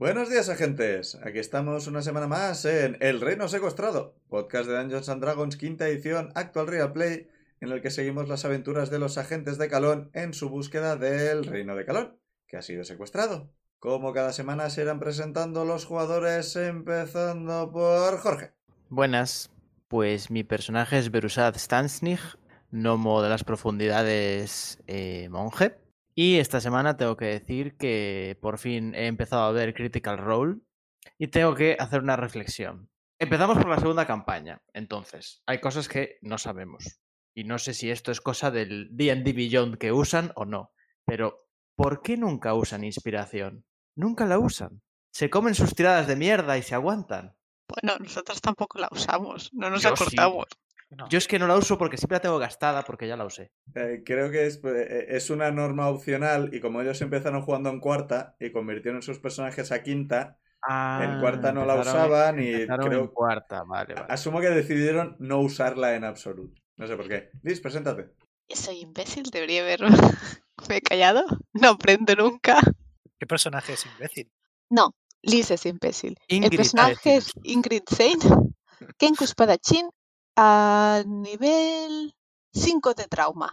Buenos días, agentes. Aquí estamos una semana más en El Reino Secuestrado, podcast de Dungeons and Dragons, quinta edición, actual Real Play, en el que seguimos las aventuras de los agentes de Calón en su búsqueda del Reino de Calón, que ha sido secuestrado. Como cada semana se irán presentando los jugadores, empezando por Jorge. Buenas, pues mi personaje es Berusad Stansnig, gnomo de las profundidades eh, monje. Y esta semana tengo que decir que por fin he empezado a ver Critical Role y tengo que hacer una reflexión. Empezamos por la segunda campaña, entonces hay cosas que no sabemos. Y no sé si esto es cosa del D&D Beyond que usan o no, pero ¿por qué nunca usan inspiración? Nunca la usan. Se comen sus tiradas de mierda y se aguantan. Bueno, nosotros tampoco la usamos, no nos Yo sí. No. Yo es que no la uso porque siempre la tengo gastada porque ya la usé. Eh, creo que es, eh, es una norma opcional y como ellos empezaron jugando en cuarta y convirtieron sus personajes a quinta, en cuarta no la Ah, usaban y empezaron en creo... cuarta, vale, vale. Asumo que decidieron no usarla en absoluto. No sé por qué. Liz, preséntate. Soy imbécil, debería haber me he callado. No aprendo nunca. ¿Qué personaje es imbécil? No, Liz es imbécil. Ingrid El personaje es Ingrid Saint, Kenku Espadachín, a nivel 5 de trauma,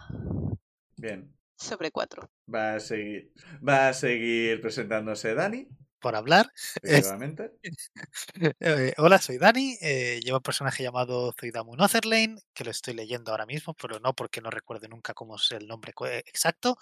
Bien. sobre 4. Va a seguir. Va a seguir presentándose Dani, Por hablar. efectivamente. Eh, hola, soy Dani. eh, llevo un personaje llamado Zoidamu Notherlane, que lo estoy leyendo ahora mismo, pero no porque no recuerde nunca cómo es el nombre eh, exacto.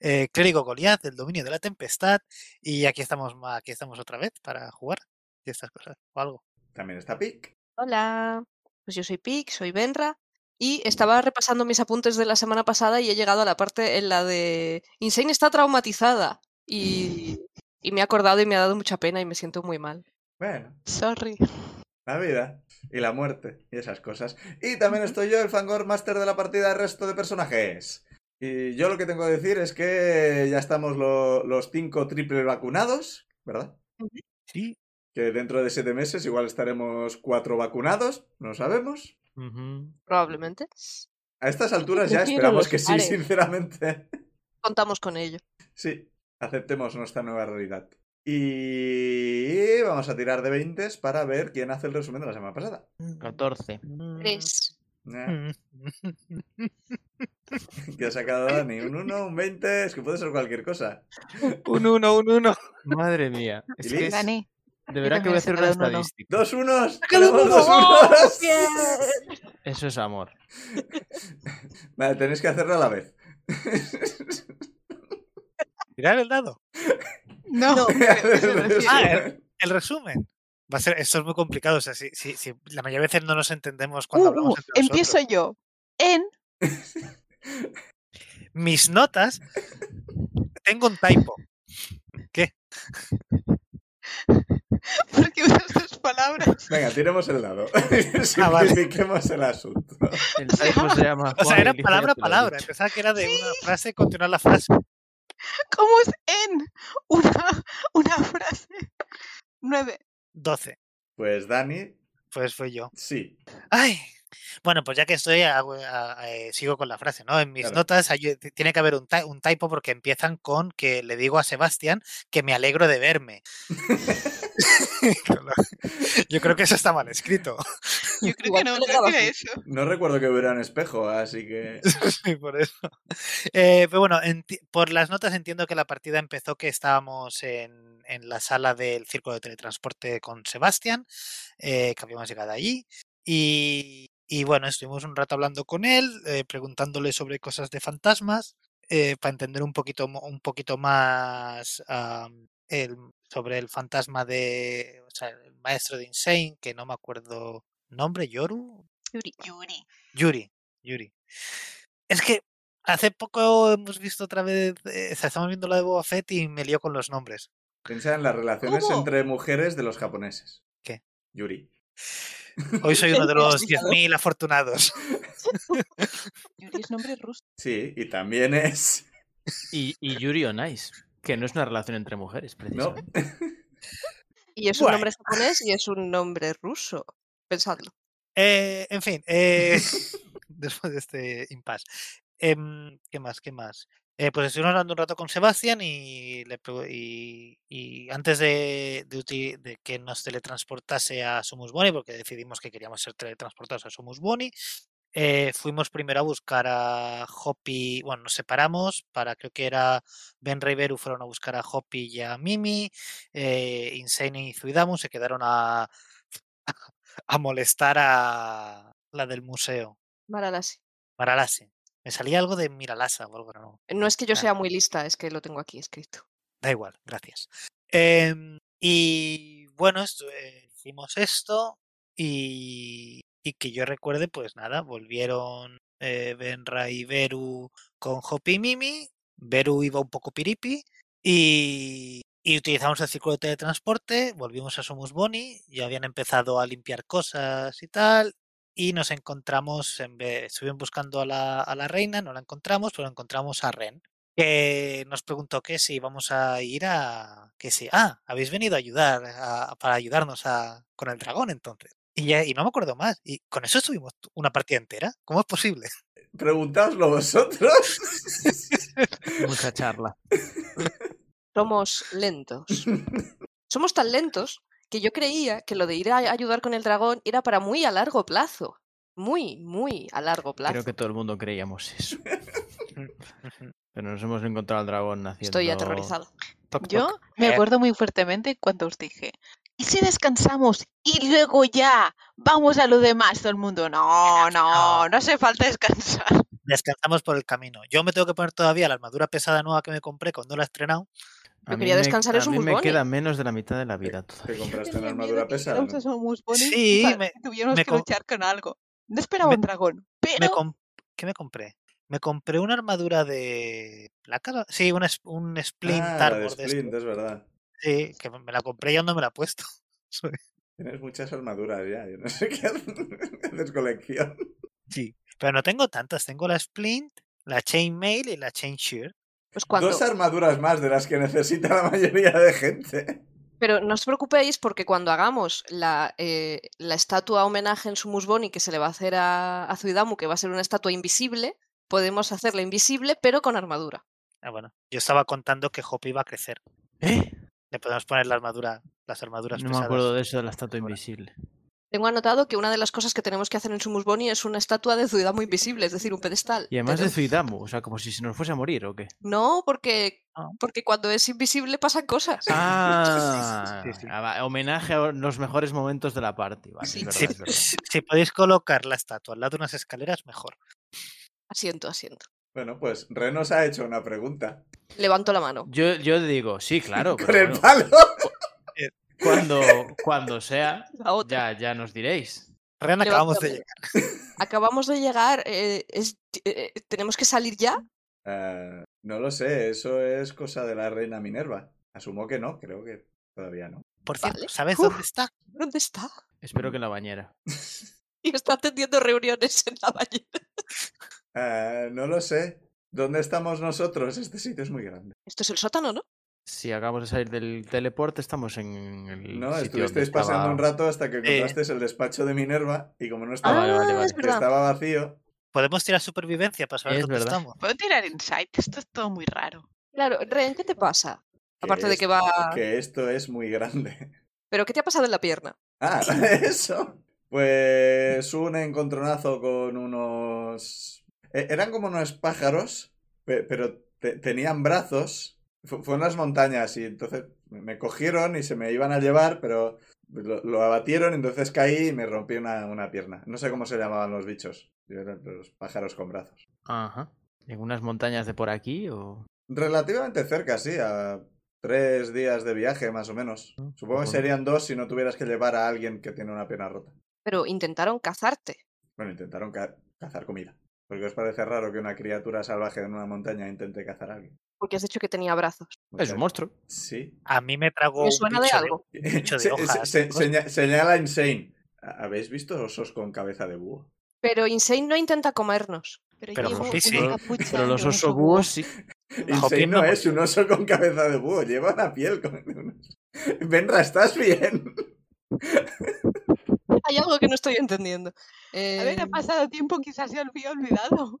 Eh, clérigo Goliath, del dominio de la tempestad. Y aquí estamos, aquí estamos otra vez para jugar y estas cosas o algo. También está Pic. Hola, pues yo soy Pic, soy Benra y estaba repasando mis apuntes de la semana pasada y he llegado a la parte en la de Insane está traumatizada y, y me he acordado y me ha dado mucha pena y me siento muy mal. Bueno, Sorry. la vida y la muerte y esas cosas. Y también estoy yo, el Fangor Master de la partida, resto de personajes. Y yo lo que tengo que decir es que ya estamos lo- los cinco triple vacunados, ¿verdad? Sí. Que dentro de siete meses igual estaremos cuatro vacunados, no sabemos. Ujú. Probablemente. A estas alturas ya esperamos que sí, sinceramente. Contamos con ello. Sí, aceptemos nuestra nueva realidad. Y vamos a tirar de 20 para ver quién hace el resumen de la semana pasada. 14. Tres. Eh. ¿Qué ha sacado Dani? ¿Un 1, un 20? Es que puede ser cualquier cosa. Un uno, un uno. Madre mía. Es ¿Y que es- Dani. De verdad que voy a hacer una estadística. ¡Dos unos! ¡Sácale un ¡Tenemos dos uno! unos! Eso es amor. Vale, tenéis que hacerlo a la vez. Tirar el dado. No. Ah, el, el resumen. Va a ser, esto es muy complicado. O sea, si, si, si la mayoría de veces no nos entendemos cuando Uh, hablamos uh, entre empiezo nosotros. yo. En Mis notas. Tengo un typo. porque usas dos palabras. Venga, tiremos el dado. Ah, vale. Simplifiquemos el asunto. El typo se llama. O sea, era palabra a palabra. Pensaba que era de una frase continuar la frase. ¿Cómo es en una, una frase? Nueve. 12. Pues Dani, Pues fue yo. sí. Ay. Bueno, pues ya que estoy, a- eh, sigo con la frase, ¿no? En mis Claro. notas hay- tiene que haber un, ty- un typo porque empiezan con que le digo a Sebastián que me alegro de verme. Yo creo que eso está mal escrito. Yo creo que no, que grabas eso. No recuerdo que hubiera un espejo, así que. Sí, por eso. Eh, pero bueno, enti- por las notas entiendo que la partida empezó que estábamos en, en la sala del circo de teletransporte con Sebastián, eh, que habíamos llegado allí. Y, y bueno, estuvimos un rato hablando con él, eh, preguntándole sobre cosas de fantasmas, eh, para entender un poquito, mo- un poquito más am, el, sobre el fantasma de, o sea, el maestro de Insane, que no me acuerdo nombre, Yoru, Yuri. Yuri. Yuri, Yuri. Es que Hace poco hemos visto otra vez, eh, estamos viendo la de Boba Fett y me lío con los nombres. Piensa en las relaciones ¿Cómo? entre mujeres de los japoneses. ¿Qué? Yuri. Hoy soy uno de ¿Qué has los fijado? 10.000 afortunados. Yuri es nombre ruso. Sí, y también es. Y, y Yuri on Ice, que no es una relación entre mujeres, ¿No? precisamente. Y es un Bueno. nombre japonés y es un nombre ruso. Pensadlo. Eh, en fin, eh, después de este impasse. Em, ¿Qué más? ¿Qué más? Eh, pues estuvimos hablando un rato con Sebastián y, le y, y antes de, de uti- de que nos teletransportase a Sumus Boni, porque decidimos que queríamos ser teletransportados a Sumus Boni, eh, fuimos primero a buscar a Hoppy, bueno, nos separamos para, creo que era Ben Beru fueron a buscar a Hoppy y a Mimi, eh, Insane y Zuidamu se quedaron a, a molestar a la del museo, Maralasi. Maralase. Me salía algo de Miralasa o algo, no. No es que yo Ah. sea muy lista, es que lo tengo aquí escrito. Da igual, gracias. Em, y bueno, esto- eh, hicimos esto y, y que yo recuerde, pues nada, volvieron eh, Benra y Beru con Hopi y Mimi. Beru iba un poco piripi y, y utilizamos el círculo de teletransporte, volvimos a Sumus Boni, ya habían empezado a limpiar cosas y tal. Y nos encontramos, en vez, estuvimos buscando a la, a la reina, no la encontramos, pero encontramos a Ren que nos preguntó que si íbamos a ir a que si ah habéis venido a ayudar a- para ayudarnos a, con el dragón entonces y ya y no me acuerdo más y con eso estuvimos una partida entera cómo es posible Preguntaoslo vosotros. Mucha charla. Somos lentos. Somos tan lentos que yo creía que lo de ir a ayudar con el dragón era para muy a largo plazo. Muy, muy a largo plazo. Creo que todo el mundo creíamos eso. Pero nos hemos encontrado al dragón haciendo... Estoy aterrorizada. Toc, Yo toc. me acuerdo muy fuertemente cuando os dije, ¿y si descansamos y luego ya vamos a lo demás? Todo el mundo, no, no, No. no hace falta descansar. descansamos por el camino yo me tengo que poner todavía la armadura pesada nueva que me compré cuando la he estrenado Mí quería me- descansar en A mí me queda menos de la mitad de la vida Te compraste una armadura pesada. ¿no? Sí, me- me que luchar con algo. No esperaba me- un dragón, pero ¿qué me compré? me compré una armadura de placa sí un, es- un splint Ah, de armor de. Splint, es verdad. Sí, que me la compré y aún no me la he puesto. Tienes muchas armaduras ya. Yo no sé qué haces colección. Sí, pero no tengo tantas. Tengo la Splint, la Chainmail y la Chain Shear. Pues cuando... Dos armaduras más de las que necesita la mayoría de gente. Pero no os preocupéis porque cuando hagamos la, eh, la estatua homenaje en Sumus Boni que se le va a hacer a, a Zuidamu, que va a ser una estatua invisible, podemos hacerla invisible pero con armadura. Ah, bueno, yo estaba contando que Hope iba a crecer. ¿Eh? Le podemos poner la armadura, las armaduras No me acuerdo de eso de la estatua invisible. Tengo anotado que una de las cosas que tenemos que hacer en Sumus Boni es una estatua de Zuidamu invisible, es decir, un pedestal. Y además de Zuidamu, o sea, como si se nos fuese a morir o qué. No, porque, Ah. porque cuando es invisible pasan cosas. Ah, sí, sí. ah, homenaje a los mejores momentos de la party. Vale, Sí, es verdad, Si, es verdad. si- si podéis colocar la estatua al lado de unas escaleras, mejor. Asiento, asiento. Bueno, pues Ren nos ha hecho una pregunta. Levanto la mano. Yo, yo digo, sí, claro. Con pero el bueno, palo. Cuando, cuando sea, ya, ya nos diréis. Ren, acabamos de llegar. Acabamos de llegar. eh, es- eh, ¿Tenemos que salir ya? Eh, no lo sé, eso es cosa de la reina Minerva. Asumo que no, creo que todavía no. Por cierto, Vale. ¿sabes Uf. dónde está? ¿Dónde está? Espero que en la bañera. Y está atendiendo reuniones en la bañera. Eh, no lo sé. ¿Dónde estamos nosotros? Este sitio es muy grande. Esto es el sótano, ¿no? Si acabamos de salir del teleporte, estamos en el. No, sitio estuvisteis pasando un rato hasta que encontrasteis el despacho de Minerva y como no Ah, estaba, vale, vale, vale. es que verdad. estaba vacío, Podemos tirar supervivencia para saber Es dónde verdad. estamos. Puedo tirar insight, esto es todo muy raro. Claro, Ren, ¿qué te pasa? que Aparte de que va. que esto es muy grande. ¿Pero qué te ha pasado en la pierna? Ah, eso. Pues un encontronazo con unos... e- Eran como unos pájaros, pe- pero te- tenían brazos. Fu- Fue en las montañas y entonces me cogieron y se me iban a llevar, pero lo, lo abatieron, entonces caí y me rompí una, una pierna. No sé cómo se llamaban los bichos. Eran los pájaros con brazos. Ajá. ¿En unas montañas de por aquí o.? Relativamente cerca, sí, a tres días de viaje más o menos. Mm, Supongo que serían dos si no tuvieras que llevar a alguien que tiene una pierna rota. Pero intentaron cazarte. Bueno, intentaron ca- cazar comida. ¿Por qué os parece raro que una criatura salvaje en una montaña intente cazar a alguien? Porque has dicho que tenía brazos. Es un monstruo. Sí. A mí me tragó ¿Me un suena de algo? bicho de Se- hojas, se- cosas. seña- señala Insane. ¿Habéis visto osos con cabeza de búho? Pero Insane no intenta comernos. Pero, Pero llevo sí. Pero de los un oso búho. búhos sí. Insane no no, es un oso con cabeza de búho, lleva una piel con un. Benra, ¿estás bien? Hay algo que no estoy entendiendo. A ver, ha Eh, pasado tiempo, quizás se había olvidado.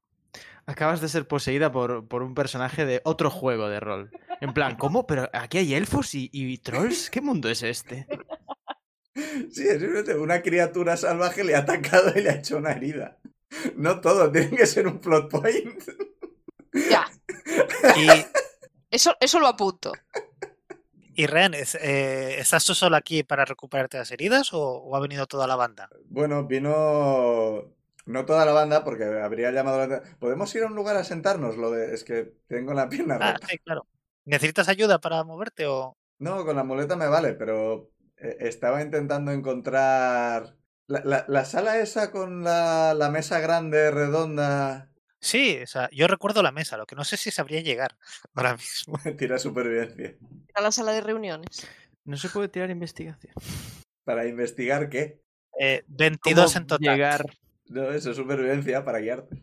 Acabas de ser poseída por, por un personaje de otro juego de rol. En plan, ¿cómo? ¿Pero aquí hay elfos y, y trolls? ¿Qué mundo es este? Sí, es simplemente una criatura salvaje le ha atacado y le ha hecho una herida. No todo, tiene que ser un plot point. Ya, Y, eso, eso lo apunto. Y Ren, eh, ¿estás tú solo aquí para recuperarte las heridas o, o ha venido toda la banda? Bueno, vino. No toda la banda, porque habría llamado la. ¿Podemos ir a un lugar a sentarnos? Lo de. Es que tengo la pierna Ah, rota. sí, claro. ¿Necesitas ayuda para moverte o...? No, con la muleta me vale, pero eh, estaba intentando encontrar. La, la- la sala esa con la, la mesa grande, redonda. Sí, o sea, yo recuerdo la mesa, lo que no sé si sabría llegar ahora mismo. Tira supervivencia. A la sala de reuniones. No se puede tirar investigación. ¿Para investigar qué? Eh, 22 ¿Cómo en total. Llegar... No, eso es supervivencia para guiarte.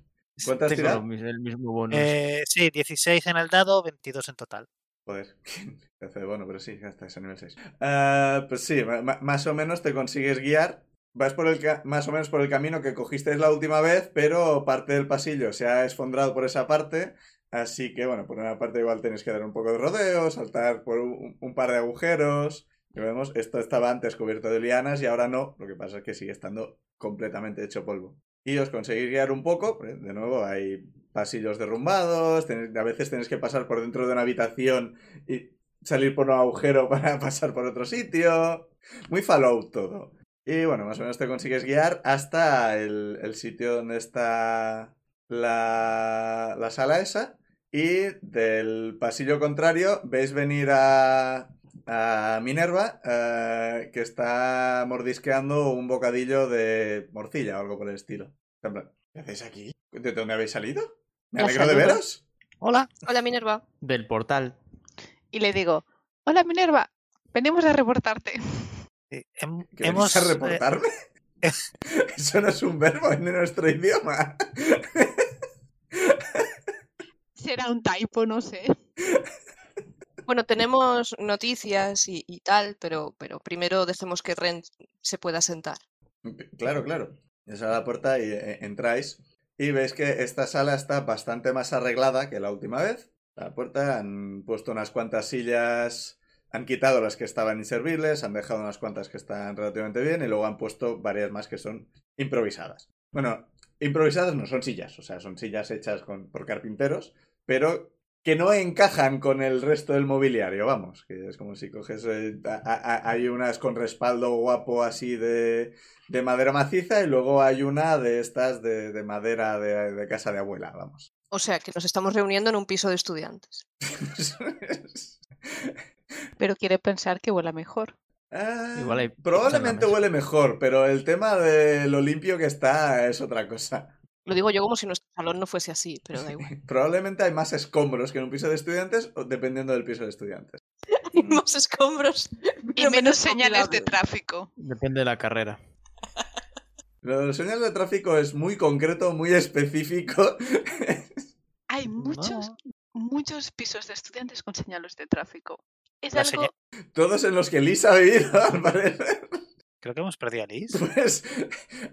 Lo mis- el mismo bonus. Eh, sí, 16 en el dado, 22 en total. Joder, qué hace de bueno, pero sí, hasta ese nivel 6. Ah, pues sí, más o menos te consigues guiar. Vas por el más o menos por el camino que cogisteis la última vez, pero parte del pasillo se ha esfondrado por esa parte. Así que, bueno, por una parte igual tenéis que dar un poco de rodeo, saltar por un, par de agujeros. Y vemos, esto estaba antes cubierto de lianas y ahora no. Lo que pasa es que sigue estando completamente hecho polvo. Y os conseguís guiar un poco. De nuevo, hay pasillos derrumbados. a veces tenéis que pasar por dentro de una habitación y salir por un agujero para pasar por otro sitio. Muy Fallout todo. Y bueno, más o menos te consigues guiar hasta el, el sitio donde está la, la sala esa. Y del pasillo contrario veis venir a, a Minerva, eh, que está mordisqueando un bocadillo de morcilla o algo por el estilo. En plan, ¿Qué hacéis aquí? ¿De dónde habéis salido? Me alegro de veros. Hola. Hola, Minerva. Del portal. Y le digo, hola Minerva, venimos a reportarte. Eh, hem- ¿Queréis hemos, a eh, reportarme? Eso no es un verbo en nuestro idioma. Será un typo, no sé. Bueno, tenemos noticias y, y tal, pero, pero primero dejemos que Ren se pueda sentar. Claro, claro. Es a la puerta y eh, entráis y veis que esta sala está bastante más arreglada que la última vez. La puerta han puesto unas cuantas sillas, han quitado las que estaban inservibles, han dejado unas cuantas que están relativamente bien y luego han puesto varias más que son improvisadas. Bueno, improvisadas no son sillas, o sea, son sillas hechas con, por carpinteros, pero que no encajan con el resto del mobiliario, vamos, que es como si coges, eh, a- a- hay unas con respaldo guapo así de, de madera maciza y luego hay una de estas de, de madera de, de casa de abuela, vamos. O sea, que nos estamos reuniendo en un piso de estudiantes. Pero quiere pensar que huela mejor. Ah, Igual hay probablemente huele mejor, pero el tema de lo limpio que está es otra cosa. Lo digo yo como si nuestro salón no fuese así, pero da igual. Probablemente hay más escombros que en un piso de estudiantes, dependiendo del piso de estudiantes. Hay más escombros. Y menos señales de tráfico. Depende de la carrera. Lo de los señales de tráfico es muy concreto, muy específico. Hay muchos, No. muchos pisos de estudiantes con señales de tráfico. Es algo... señal- Todos en los que Lisa ha vivido, al parecer. Creo que hemos perdido a Liz. Pues,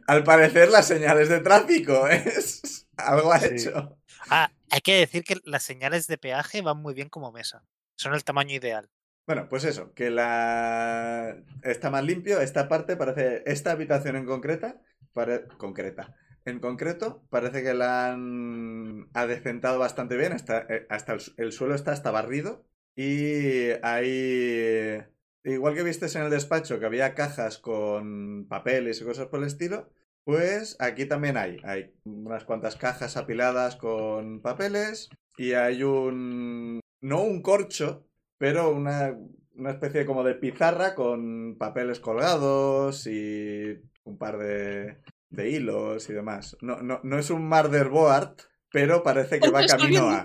al parecer, las señales de tráfico es algo ha Sí. hecho. Ah, hay que decir que las señales de peaje van muy bien como mesa. Son el tamaño ideal. Bueno, pues eso, que la está más limpio. Esta parte parece. Esta habitación en concreta. pare- concreta. En concreto, parece que la han adecentado bastante bien. Eh, hasta el, su- el suelo está hasta barrido. Y hay. Igual que vistes en el despacho que había cajas con papeles y cosas por el estilo. Pues aquí también hay. Hay unas cuantas cajas apiladas con papeles. Y hay un. No un corcho, pero una, una especie como de pizarra con papeles colgados y un par de, de hilos y demás. No, no, no es un murderboard, pero parece que va camino a...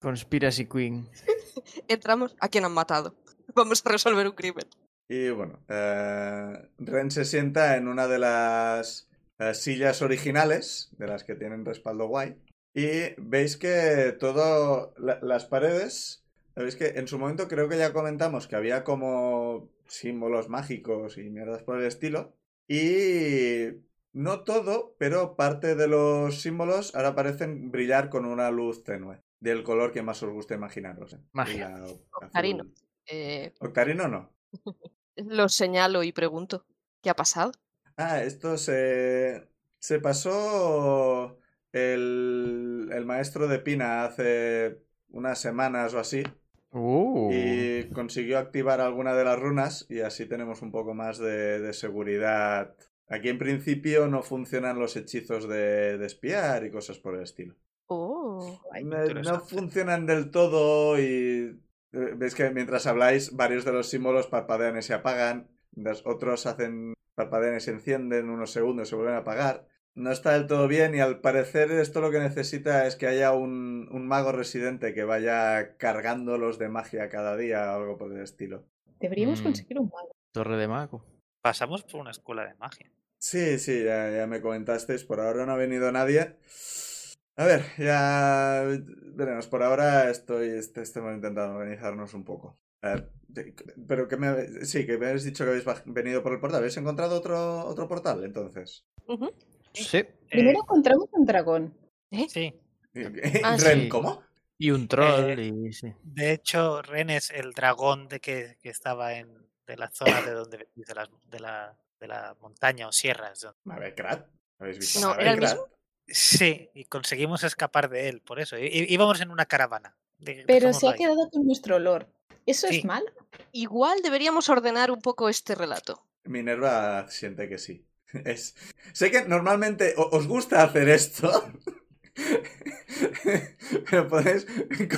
Conspiracy Queen. Entramos. ¿A quién han matado? Vamos a resolver un crimen. Y bueno, eh, Ren se sienta en una de las eh, sillas originales, de las que tienen respaldo guay, y veis que todo, la- las paredes, veis que en su momento creo que ya comentamos que había como símbolos mágicos y mierdas por el estilo, y no todo, pero parte de los símbolos ahora parecen brillar con una luz tenue, del color que más os guste imaginaros. ¿eh? Magia. Octarino. Eh, Octarino no. lo señalo y pregunto. ¿Qué ha pasado? Ah, esto se, se pasó el, el maestro de Pina hace unas semanas o así Uh. y consiguió activar alguna de las runas y así tenemos un poco más de, de seguridad. Aquí en principio no funcionan los hechizos de, de espiar y cosas por el estilo. Oh. No, no funcionan del todo y eh, veis que mientras habláis varios de los símbolos parpadean y se apagan, los otros hacen parpadean y se encienden unos segundos y se vuelven a apagar. No está del todo bien y al parecer esto lo que necesita es que haya un, un mago residente que vaya cargándolos de magia cada día o algo por el estilo. Deberíamos Mm. conseguir un mago. Torre de Mago. Pasamos por una escuela de magia. Sí, sí, ya, ya me comentasteis, por ahora no ha venido nadie. A ver, ya veremos. Por ahora estoy, este- estamos intentando organizarnos un poco. A ver, pero que me sí, que me habéis dicho que habéis venido por el portal. ¿Habéis encontrado otro, otro portal entonces? Sí. Primero Eh, encontramos un dragón. sí. Ah, Ren, sí. ¿cómo? Y un troll, Eh, y sí. De hecho, Ren es el dragón de que, que estaba en de la zona de donde venís, de, las- de la, de la montaña o sierras. donde- Mavekrat. ¿Habéis visto No, ¿era el mismo? Sí, y conseguimos escapar de él, por eso. I- íbamos en una caravana. de- Pero se ha ahí. quedado con nuestro olor. ¿Eso Sí. es malo? Igual deberíamos ordenar un poco este relato. Minerva siente que sí. Es... Sé que normalmente os gusta hacer esto, pero podéis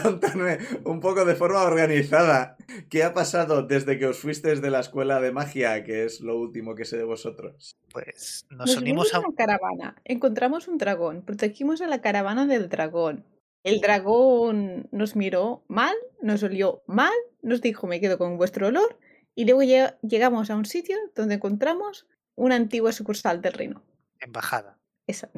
contarme un poco de forma organizada qué ha pasado desde que os fuisteis de la escuela de magia, que es lo último que sé de vosotros. Pues nos Nos unimos a una caravana. Encontramos un dragón. Protegimos a la caravana del dragón. El dragón nos miró mal, nos olió mal, nos dijo me quedo con vuestro olor y luego lle- llegamos a un sitio donde encontramos una antigua sucursal del reino. embajada. Esa.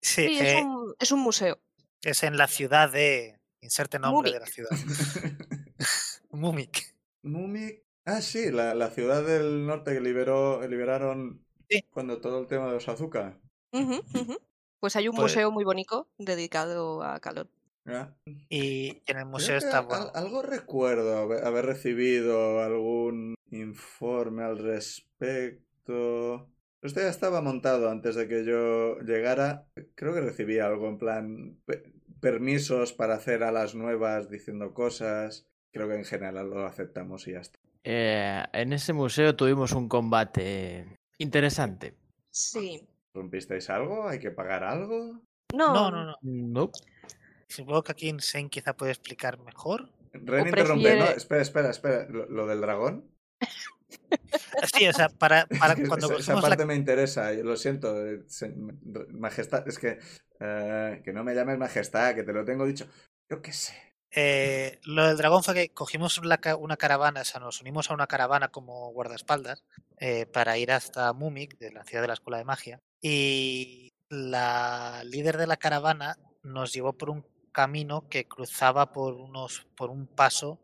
Sí, Sí, eh, es, un, es un museo. es en la ciudad de. Inserte nombre de la ciudad. Múnich. Mumik. Ah, sí, la, la ciudad del norte que liberó, liberaron Sí. cuando todo el tema de los azúcar. Ujú, ujú. Pues hay un Pues- museo muy bonito dedicado a Calón. ¿ya? Y en el museo está. Bueno, algo recuerdo haber recibido algún informe al respecto. Esto ya estaba montado antes de que yo llegara. Creo que recibí algo en plan pe- permisos para hacer a las nuevas diciendo cosas. Creo que en general lo aceptamos y ya está. Eh, en ese museo tuvimos un combate interesante. Sí. ¿Rompisteis algo? ¿Hay que pagar algo? No, no, no, no. Nope. Supongo que aquí Insane quizá puede explicar mejor. Ren O interrumpe, ¿no? Espera, espera, espera. ¿Lo, lo del dragón? Sí, o sea, para, cuando esa, esa la parte me interesa, yo lo siento, eh, majestad, es que eh, que no me llames majestad, que te lo tengo dicho. Yo qué sé. Eh, lo del dragón fue que cogimos una caravana, o sea, nos unimos a una caravana como guardaespaldas eh, para ir hasta Múnich, de la ciudad de la escuela de magia. Y la líder de la caravana nos llevó por un camino que cruzaba por unos, por un paso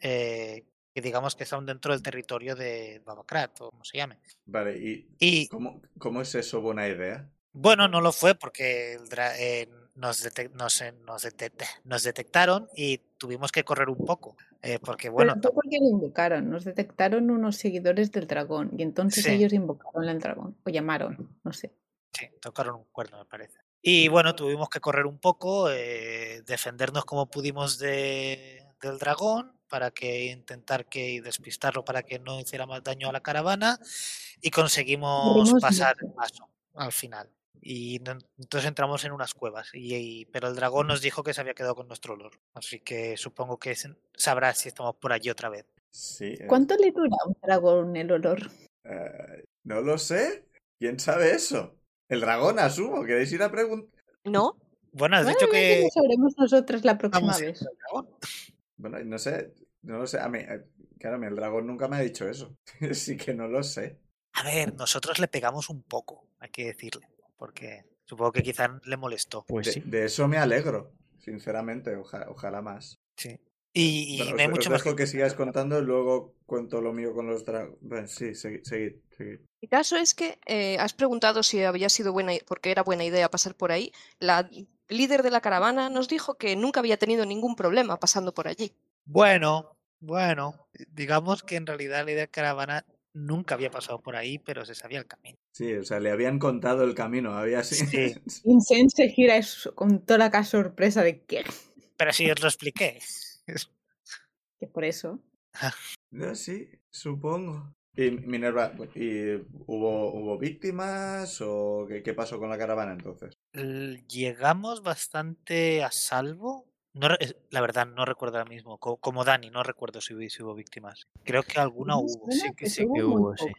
eh, que digamos que son dentro del territorio de Babacrat, o como se llame. Vale, ¿y Y cómo, cómo es eso buena idea? bueno, no lo fue porque eh, nos, detec- nos, nos detec- nos detectaron y tuvimos que correr un poco. eh, porque bueno, Pero porque lo invocaron. Nos detectaron unos seguidores del dragón y entonces Sí. ellos invocaron al dragón. O llamaron, no sé. Sí, tocaron un cuerno, me parece. Y bueno, tuvimos que correr un poco, eh, defendernos como pudimos de, del dragón para que intentar que y despistarlo para que no hiciera más daño a la caravana y conseguimos pasar el paso al final. Y entonces entramos en unas cuevas, y, y- pero el dragón nos dijo que se había quedado con nuestro olor. Así que supongo que sabrá si estamos por allí otra vez. Sí. eh, ¿Cuánto le dura a un dragón el olor? eh, no lo sé. ¿Quién sabe eso? El dragón, asumo. ¿Queréis ir a preguntar? ¿No? Bueno, has Bueno, dicho que lo sabremos nosotras la próxima vamos vez. Bueno, no sé. No lo sé. A mí, eh, claro, a mí el dragón nunca me ha dicho eso. Así que no lo sé. A ver, nosotros le pegamos un poco, hay que decirle, porque supongo que quizá le molestó. Pues De, sí. de eso me alegro, sinceramente. oja- ojalá más. Sí. Y, y no hay os- mucho os más dejo que que sigáis contando y luego cuento lo mío con los dragones. Bueno, sí, seguid, seguid, seguid. El caso es que eh, has preguntado si había sido buena, i- porque era buena idea pasar por ahí. La líder de la caravana nos dijo que nunca había tenido ningún problema pasando por allí. Bueno, bueno, digamos que en realidad la idea de caravana nunca había pasado por ahí, pero se sabía el camino. Sí, o sea, le habían contado el camino. Había así. Sí. Se gira eso con toda la cara sorpresa de que, Pero sí os lo expliqué. Que por eso. Ah, sí, supongo. Y Minerva, ¿y hubo, hubo víctimas o qué, qué pasó con la caravana entonces? Llegamos bastante a salvo. No, la verdad, no recuerdo ahora mismo. co- Como Dani, no recuerdo si hubo, si hubo víctimas. Creo que alguna hubo, sí que que sí, hubo que hubo, sí.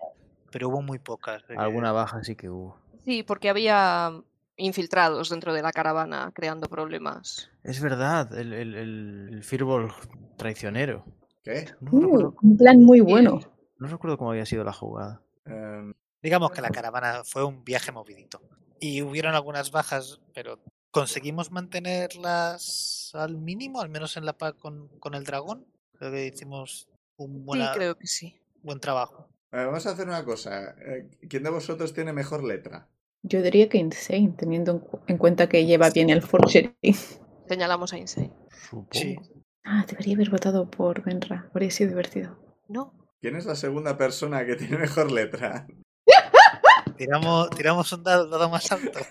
pero hubo muy pocas. Alguna baja sí que hubo. Sí, porque había infiltrados dentro de la caravana creando problemas. Es verdad, el, el, el, el Firbol traicionero. ¿Qué? No, Uh, recuerdo, un plan muy bueno. no recuerdo cómo había sido la jugada. Em, Digamos que la caravana fue un viaje movidito. Y hubieron algunas bajas, pero conseguimos mantenerlas al mínimo, al menos en la paz con, con el dragón. Creo que hicimos un buena- Sí, creo que sí. buen trabajo. vamos a hacer una cosa. Eh, ¿Quién de vosotros tiene mejor letra? Yo diría que Insane, teniendo en, cu- en cuenta que lleva bien el forgery. Señalamos a Insane. Supongo. Sí. Ah, debería haber votado por Benra. Habría sido divertido. No. ¿Quién es la segunda persona que tiene mejor letra? Tiramos, tiramos un dado, dado más alto.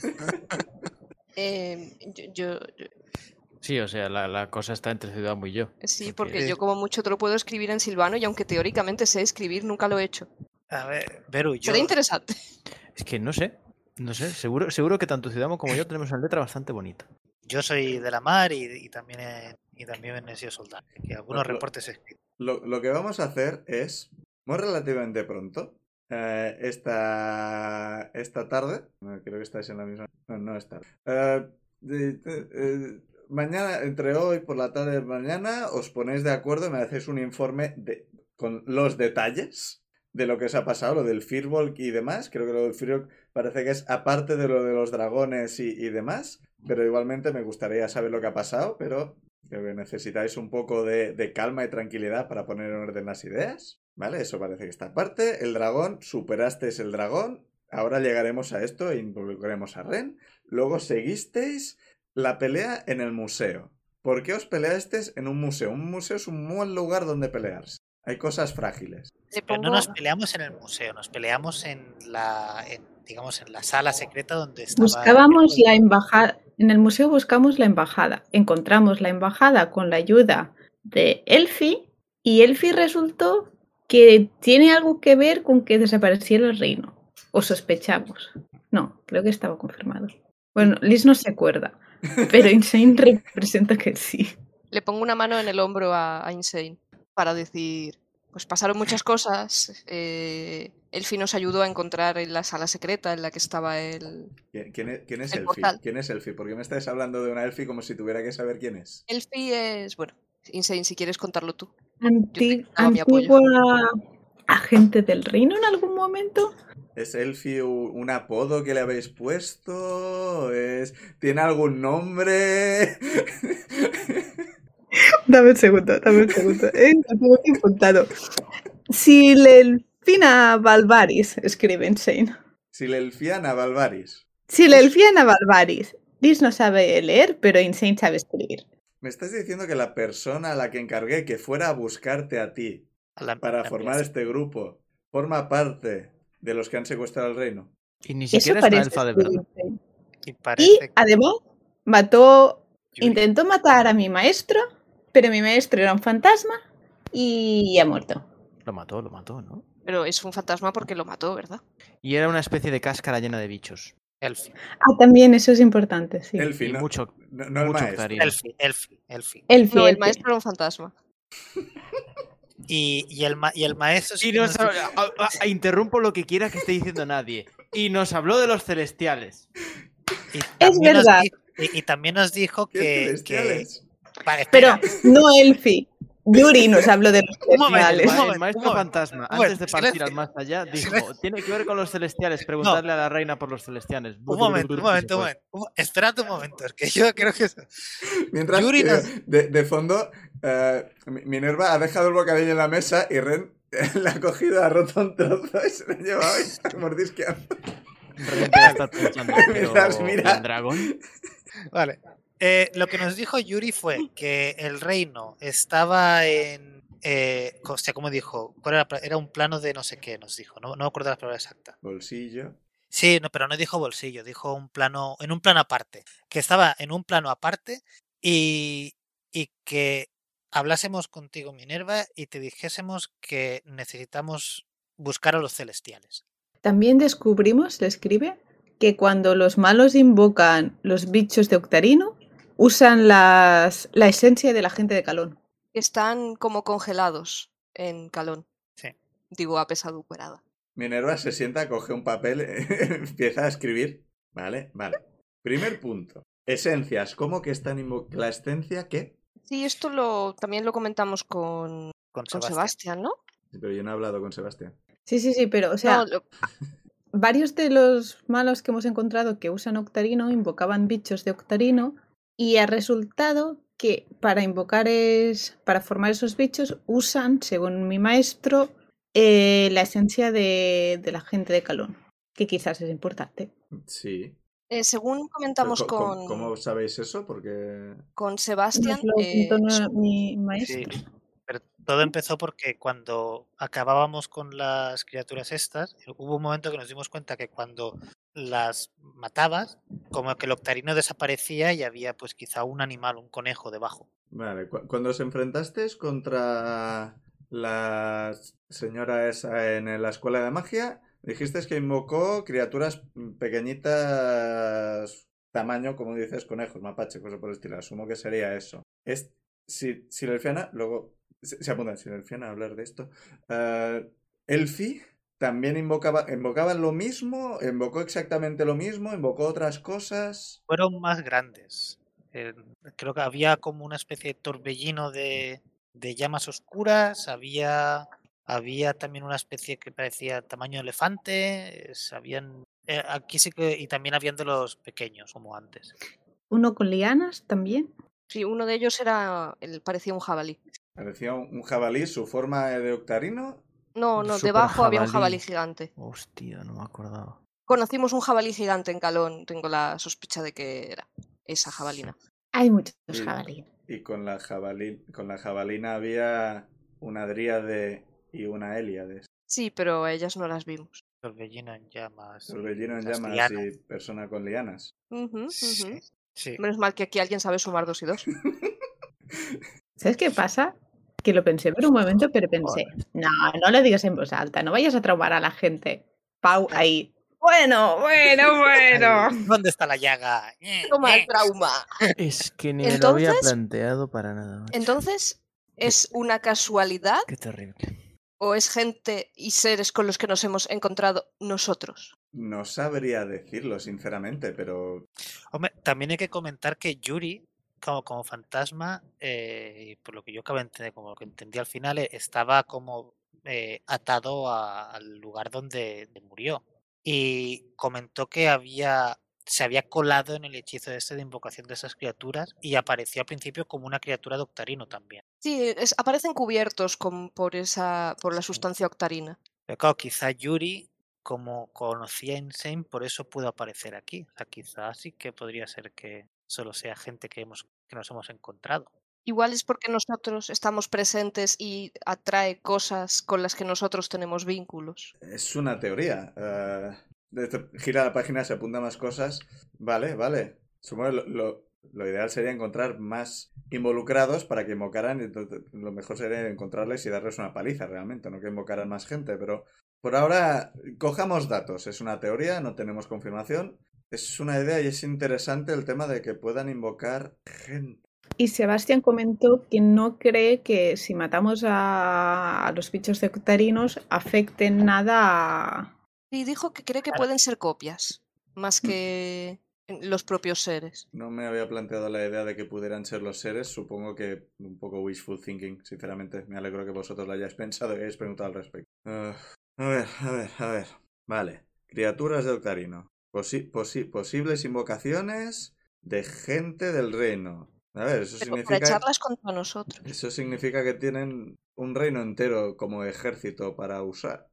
Eh, yo, yo- yo- Sí, o sea, la, la cosa está entre Ciudad y yo. sí, Porque- yo como mucho te lo puedo escribir en silvano y aunque teóricamente sé escribir, nunca lo he hecho. A ver, Beru, yo, Será interesante. Es que no sé, no sé, seguro, seguro que tanto Ciudadamo como yo tenemos una letra bastante bonita. yo soy de la mar y, y también he, y también he sido soldado. Que algunos Lo- reportes he escrito. Lo, lo que vamos a hacer es, muy relativamente pronto, eh, esta, esta tarde, no, creo que estáis en la misma, no, no es tarde, Eh, de- de- eh, mañana, entre hoy por la tarde de mañana, os ponéis de acuerdo y me hacéis un informe de, con los detalles de lo que os ha pasado, lo del Firbolg y demás, creo que lo del Firbolg parece que es aparte de lo de los dragones y, y demás, pero igualmente me gustaría saber lo que ha pasado, pero Creo que necesitáis un poco de, de calma y tranquilidad para poner en orden las ideas. ¿Vale? Eso parece que está aparte. El dragón, superasteis el dragón. Ahora llegaremos a esto e involucraremos a Ren. Luego seguisteis la pelea en el museo. ¿Por qué os peleasteis en un museo? Un museo es un buen lugar donde pelearse. Hay cosas frágiles. Le Pero no nos peleamos en el museo, nos peleamos en la, en, digamos, en la sala secreta donde estaba. Buscábamos la embajada. En el museo buscamos la embajada. Encontramos la embajada con la ayuda de Elfi. Y Elfi resultó que tiene algo que ver con que desapareciera el reino. O sospechamos. No, creo que estaba confirmado. Bueno, Liz no se acuerda. Pero Insane representa que sí. Le pongo una mano en el hombro a, a Insane para decir, pues pasaron muchas cosas. Eh, Elfi nos ayudó a encontrar en la sala secreta en la que estaba el... ¿Quién, quién es, quién es El Elfi? portal. ¿Quién es Elfi? ¿Por qué me estáis hablando de una Elfi como si tuviera que saber quién es? Elfi es, bueno, Insane, si quieres contarlo tú. Antigua agente del reino en algún momento. ¿Es Elfi un apodo que le habéis puesto? ¿Es... ¿Tiene algún nombre? Dame un segundo, dame un segundo. Eh, lo tengo aquí apuntado. Si Lelfina Valvaris, escribe Insane. Silelfiana Valvaris. Si Lelfiana Valvaris. Liz no sabe leer, pero Insane sabe escribir. Me estás diciendo que la persona a la que encargué que fuera a buscarte a ti a la- para la formar este grupo forma parte de los que han secuestrado el reino. Y ni Eso siquiera es una parece elfa de verdad. Y Y parece que además mató, Yuri- intentó matar a mi maestro, pero mi maestro era un fantasma y ha muerto. Lo mató, lo mató, ¿no? Pero es un fantasma porque lo mató, ¿verdad? Y era una especie de cáscara llena de bichos. Elfi, Ah, también eso es importante, sí. Elfi, no, mucho, no, no el mucho maestro. cariño. Elfi, Elfi, Elfi. Elfi, No, el maestro era un fantasma. Y, y el, ma- y el maestro Y nos a- a- interrumpo lo que quiera que esté diciendo nadie. Y nos habló de los celestiales. Y Es nos verdad. y, y también nos dijo ¿Qué que. que? Vale, Pero no Elfi. Yuri nos habló de los Un momento, celestiales. un momento, el maestro un fantasma, antes momento, de partir silencio. al más allá, dijo, Silencio. tiene que ver con los celestiales, preguntarle a la reina por los celestiales. un momento, un momento, un momento. un- Espérate un momento, es que yo creo que. es- Mientras Yuri que nos- de, de fondo, Mi- Minerva ha dejado el bocadillo en la mesa y Ren la ha cogido, ha roto un trozo y se lo ha llevado y está mordisqueando. Mientras mira. ¿el dragón? Vale. Eh, lo que nos dijo Yuri fue que el reino estaba en. Eh, o sea, como dijo, ¿cuál era, era un plano de no sé qué, nos dijo, no, no me acuerdo la palabra exacta. Bolsillo. Sí, no, pero no dijo bolsillo, dijo un plano, en un plano aparte, que estaba en un plano aparte y, y que hablásemos contigo, Minerva, y te dijésemos que necesitamos buscar a los celestiales. También descubrimos, le escribe, que cuando los malos invocan los bichos de Octarino, usan las, la esencia de la gente de Calón. Están como congelados en Calón. Sí. Digo, apesaduperada. Minerva se sienta, coge un papel, empieza a escribir. Vale, vale. Primer punto. Esencias. ¿Cómo que están ¿La esencia qué? Sí, esto lo también lo comentamos con, Con con Sebastián. Sebastián, ¿no? Sí, Pero yo no he hablado con Sebastián. Sí, sí, sí, pero o sea, No, lo- varios de los malos que hemos encontrado que usan Octarino invocaban bichos de Octarino y ha resultado que para invocar es para formar esos bichos usan, según mi maestro, eh, la esencia de, de la gente de Calón, que quizás es importante. Sí. eh, según comentamos co- co- con, ¿Cómo sabéis eso? Porque... con Sebastián, eh, mi Sí, maestro. pero todo empezó porque cuando acabábamos con las criaturas estas, hubo un momento que nos dimos cuenta que cuando las matabas, como que el octarino desaparecía y había pues quizá un animal, un conejo debajo. Vale, cu- cuando os enfrentasteis contra la señora esa en la escuela de magia, dijisteis que invocó criaturas pequeñitas, tamaño, como dices, conejos, mapache, cosas por el estilo. Asumo que sería eso. Es, si, Silelfiana, luego se, se apunta Silelfiana a hablar de esto. Eh, Elfi también invocaba, invocaba lo mismo, invocó exactamente lo mismo, invocó otras cosas. Fueron más grandes. Eh, creo que había como una especie de torbellino de, de llamas oscuras, había, había también una especie que parecía tamaño elefante, es- habían, eh, aquí sí que, y también habían de los pequeños, como antes. Uno con lianas también. sí, uno de ellos era, el, parecía un jabalí. Parecía un jabalí, su forma de octarino. No, no, super debajo había un jabalí. gigante. Hostia, no me acordaba. Conocimos un jabalí gigante en Calón, tengo la sospecha de que era esa jabalina. Hay muchos jabalíes. Y con la, jabalí, con la jabalina había una dríade y una héliade. Sí, pero a ellas no las vimos. Torbellino en llamas. El relleno en llamas lianas. y persona con lianas. Sí. Menos mal que aquí alguien sabe sumar dos y dos. ¿Sabes qué pasa? Que lo pensé por un momento, pero pensé, no, no lo digas en voz alta, no vayas a traumar a la gente. Pau ahí. Bueno, bueno, bueno. ¿Dónde está la llaga? Toma el trauma. Es que ni me lo había Entonces- planteado para nada. macho. Entonces, ¿es una casualidad Qué terrible. o es gente y seres con los que nos hemos encontrado nosotros? No sabría decirlo, sinceramente, pero Hombre, también hay que comentar que Yuri, como, como fantasma, eh, y por lo que yo acabo de entender, como lo que entendí al final, eh, estaba como eh, atado a- al lugar donde, donde murió. Y comentó que había se había colado en el hechizo este de invocación de esas criaturas y apareció al principio como una criatura de Octarino también. Sí, es- aparecen cubiertos con- por, esa, por la sustancia octarina. Pero claro, quizá Yuri, como conocía a Insane, por eso pudo aparecer aquí. O sea, quizá sí que podría ser que solo sea gente que, hemos, que nos hemos encontrado. Igual es porque nosotros estamos presentes y atrae cosas con las que nosotros tenemos vínculos. es una teoría. Eh, gira la página, se apunta más cosas. Vale, vale. Supongo lo, lo- lo ideal sería encontrar más involucrados para que invocaran. y entonces lo mejor sería encontrarles y darles una paliza realmente, no que invocaran más gente. Pero por ahora, cojamos datos. Es una teoría, no tenemos confirmación. Es una idea y es interesante el tema de que puedan invocar gente. Y Sebastián comentó que no cree que si matamos a, a los bichos de octarinos afecten nada a... Y dijo que cree que pueden ser copias, más que los propios seres. No me había planteado la idea de que pudieran ser los seres. Supongo que un poco wishful thinking, sinceramente. Me alegro que vosotros lo hayáis pensado y hayáis preguntado al respecto. A ver, a ver, a ver. Vale. Criaturas del Carino. Posi- posi- posibles invocaciones de gente del reino. A ver, eso Pero para significa... echarlas contra nosotros. Eso significa que tienen un reino entero como ejército para usar.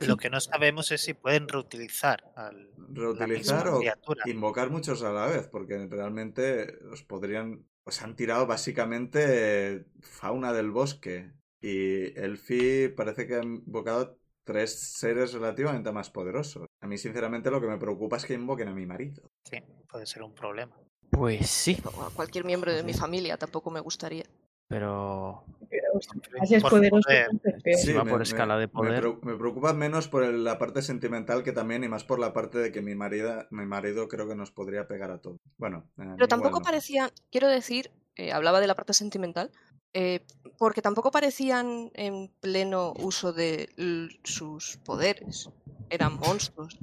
Lo que no sabemos es si pueden reutilizar al, la Reutilizar misma o criatura. invocar muchos a la vez, porque realmente os podrían. Os han tirado básicamente fauna del bosque. Y Elfi parece que ha invocado tres seres relativamente más poderosos. A mí, sinceramente, lo que me preocupa es que invoquen a mi marido. Sí, puede ser un problema. Pues sí, O a cualquier miembro de mi familia tampoco me gustaría. pero Pero Hombre, más es por poderoso, poder. Sí, va por escala de me poder. me preocupa menos por la parte sentimental que también, y más por la parte de que mi, marida, mi marido creo que nos podría pegar a todos. Bueno, eh, Pero tampoco no. parecían, quiero decir, eh, hablaba de la parte sentimental, eh, porque tampoco parecían en pleno uso de sus poderes. Eran monstruos.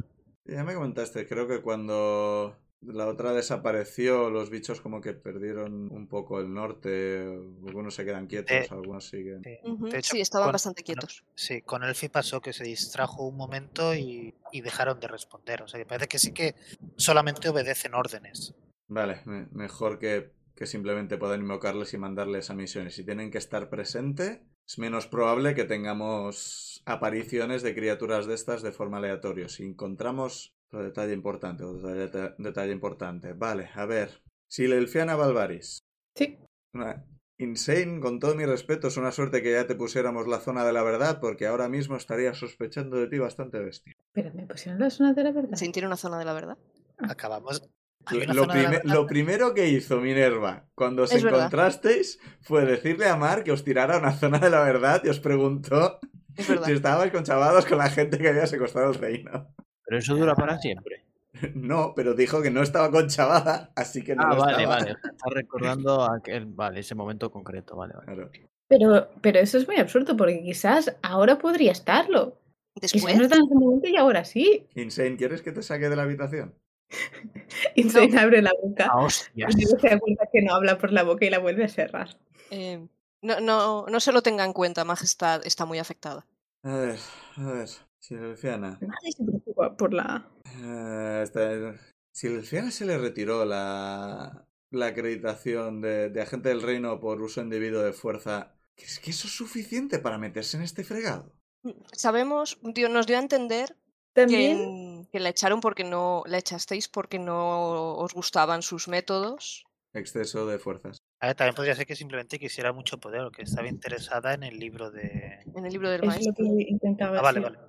Ya me comentaste, creo que cuando la otra desapareció, los bichos como que perdieron un poco el norte, algunos se quedan quietos, Eh, algunos siguen. Sí, hecho, sí, estaban con- bastante con- quietos. Sí, con Elfi pasó que se distrajo un momento y, y dejaron de responder. O sea, que parece que sí que solamente obedecen órdenes. Vale, me- mejor que, que simplemente puedan invocarles y mandarles a misiones. Si tienen que estar presente, es menos probable que tengamos apariciones de criaturas de estas de forma aleatoria. Si encontramos otro detalle importante, otro detalle, detalle importante. Vale, a ver. Si la Elfiana Valvaris Sí. Una- Insane, con todo mi respeto, es una suerte que ya te pusiéramos la zona de la verdad, porque ahora mismo estaría sospechando de ti bastante bestia. Pero me pusieron la zona de la verdad. ¿Se tiene una zona de la verdad? Acabamos. Lo, primero que hizo Minerva cuando os Es verdad. encontrasteis fue decirle a Mar que os tirara a una zona de la verdad y os preguntó Es si estabais conchavados con la gente que había secuestrado el reino. Pero eso dura para siempre. No, pero dijo que no estaba conchavada, así que no Ah, lo vale, estaba. vale. Está recordando aquel, vale, ese momento concreto, vale, vale. Claro. Pero, pero eso es muy absurdo, porque quizás ahora podría estarlo. Quizás Después, no está en ese momento y ahora sí. Insane, ¿quieres que te saque de la habitación? Insane abre la boca. Ah, hostias. Y luego se da cuenta que no habla por la boca y la vuelve a cerrar. eh, no, no, no se lo tenga en cuenta, Majestad está muy afectada. A ver, a ver. Silfiana. Nadie se preocupa por la. Eh, esta- Silfiana se le retiró la, la acreditación de, de agente del reino por uso indebido de fuerza. ¿Es que eso es suficiente para meterse en este fregado? Sabemos, dio- nos dio a entender También. que, que la echaron porque no, la echasteis porque no os gustaban sus métodos. Exceso de fuerzas. A ver, también podría ser que simplemente quisiera mucho poder o que estaba interesada en el libro de. En el libro del Es lo maestro. que intentaba Ah, vale, vale.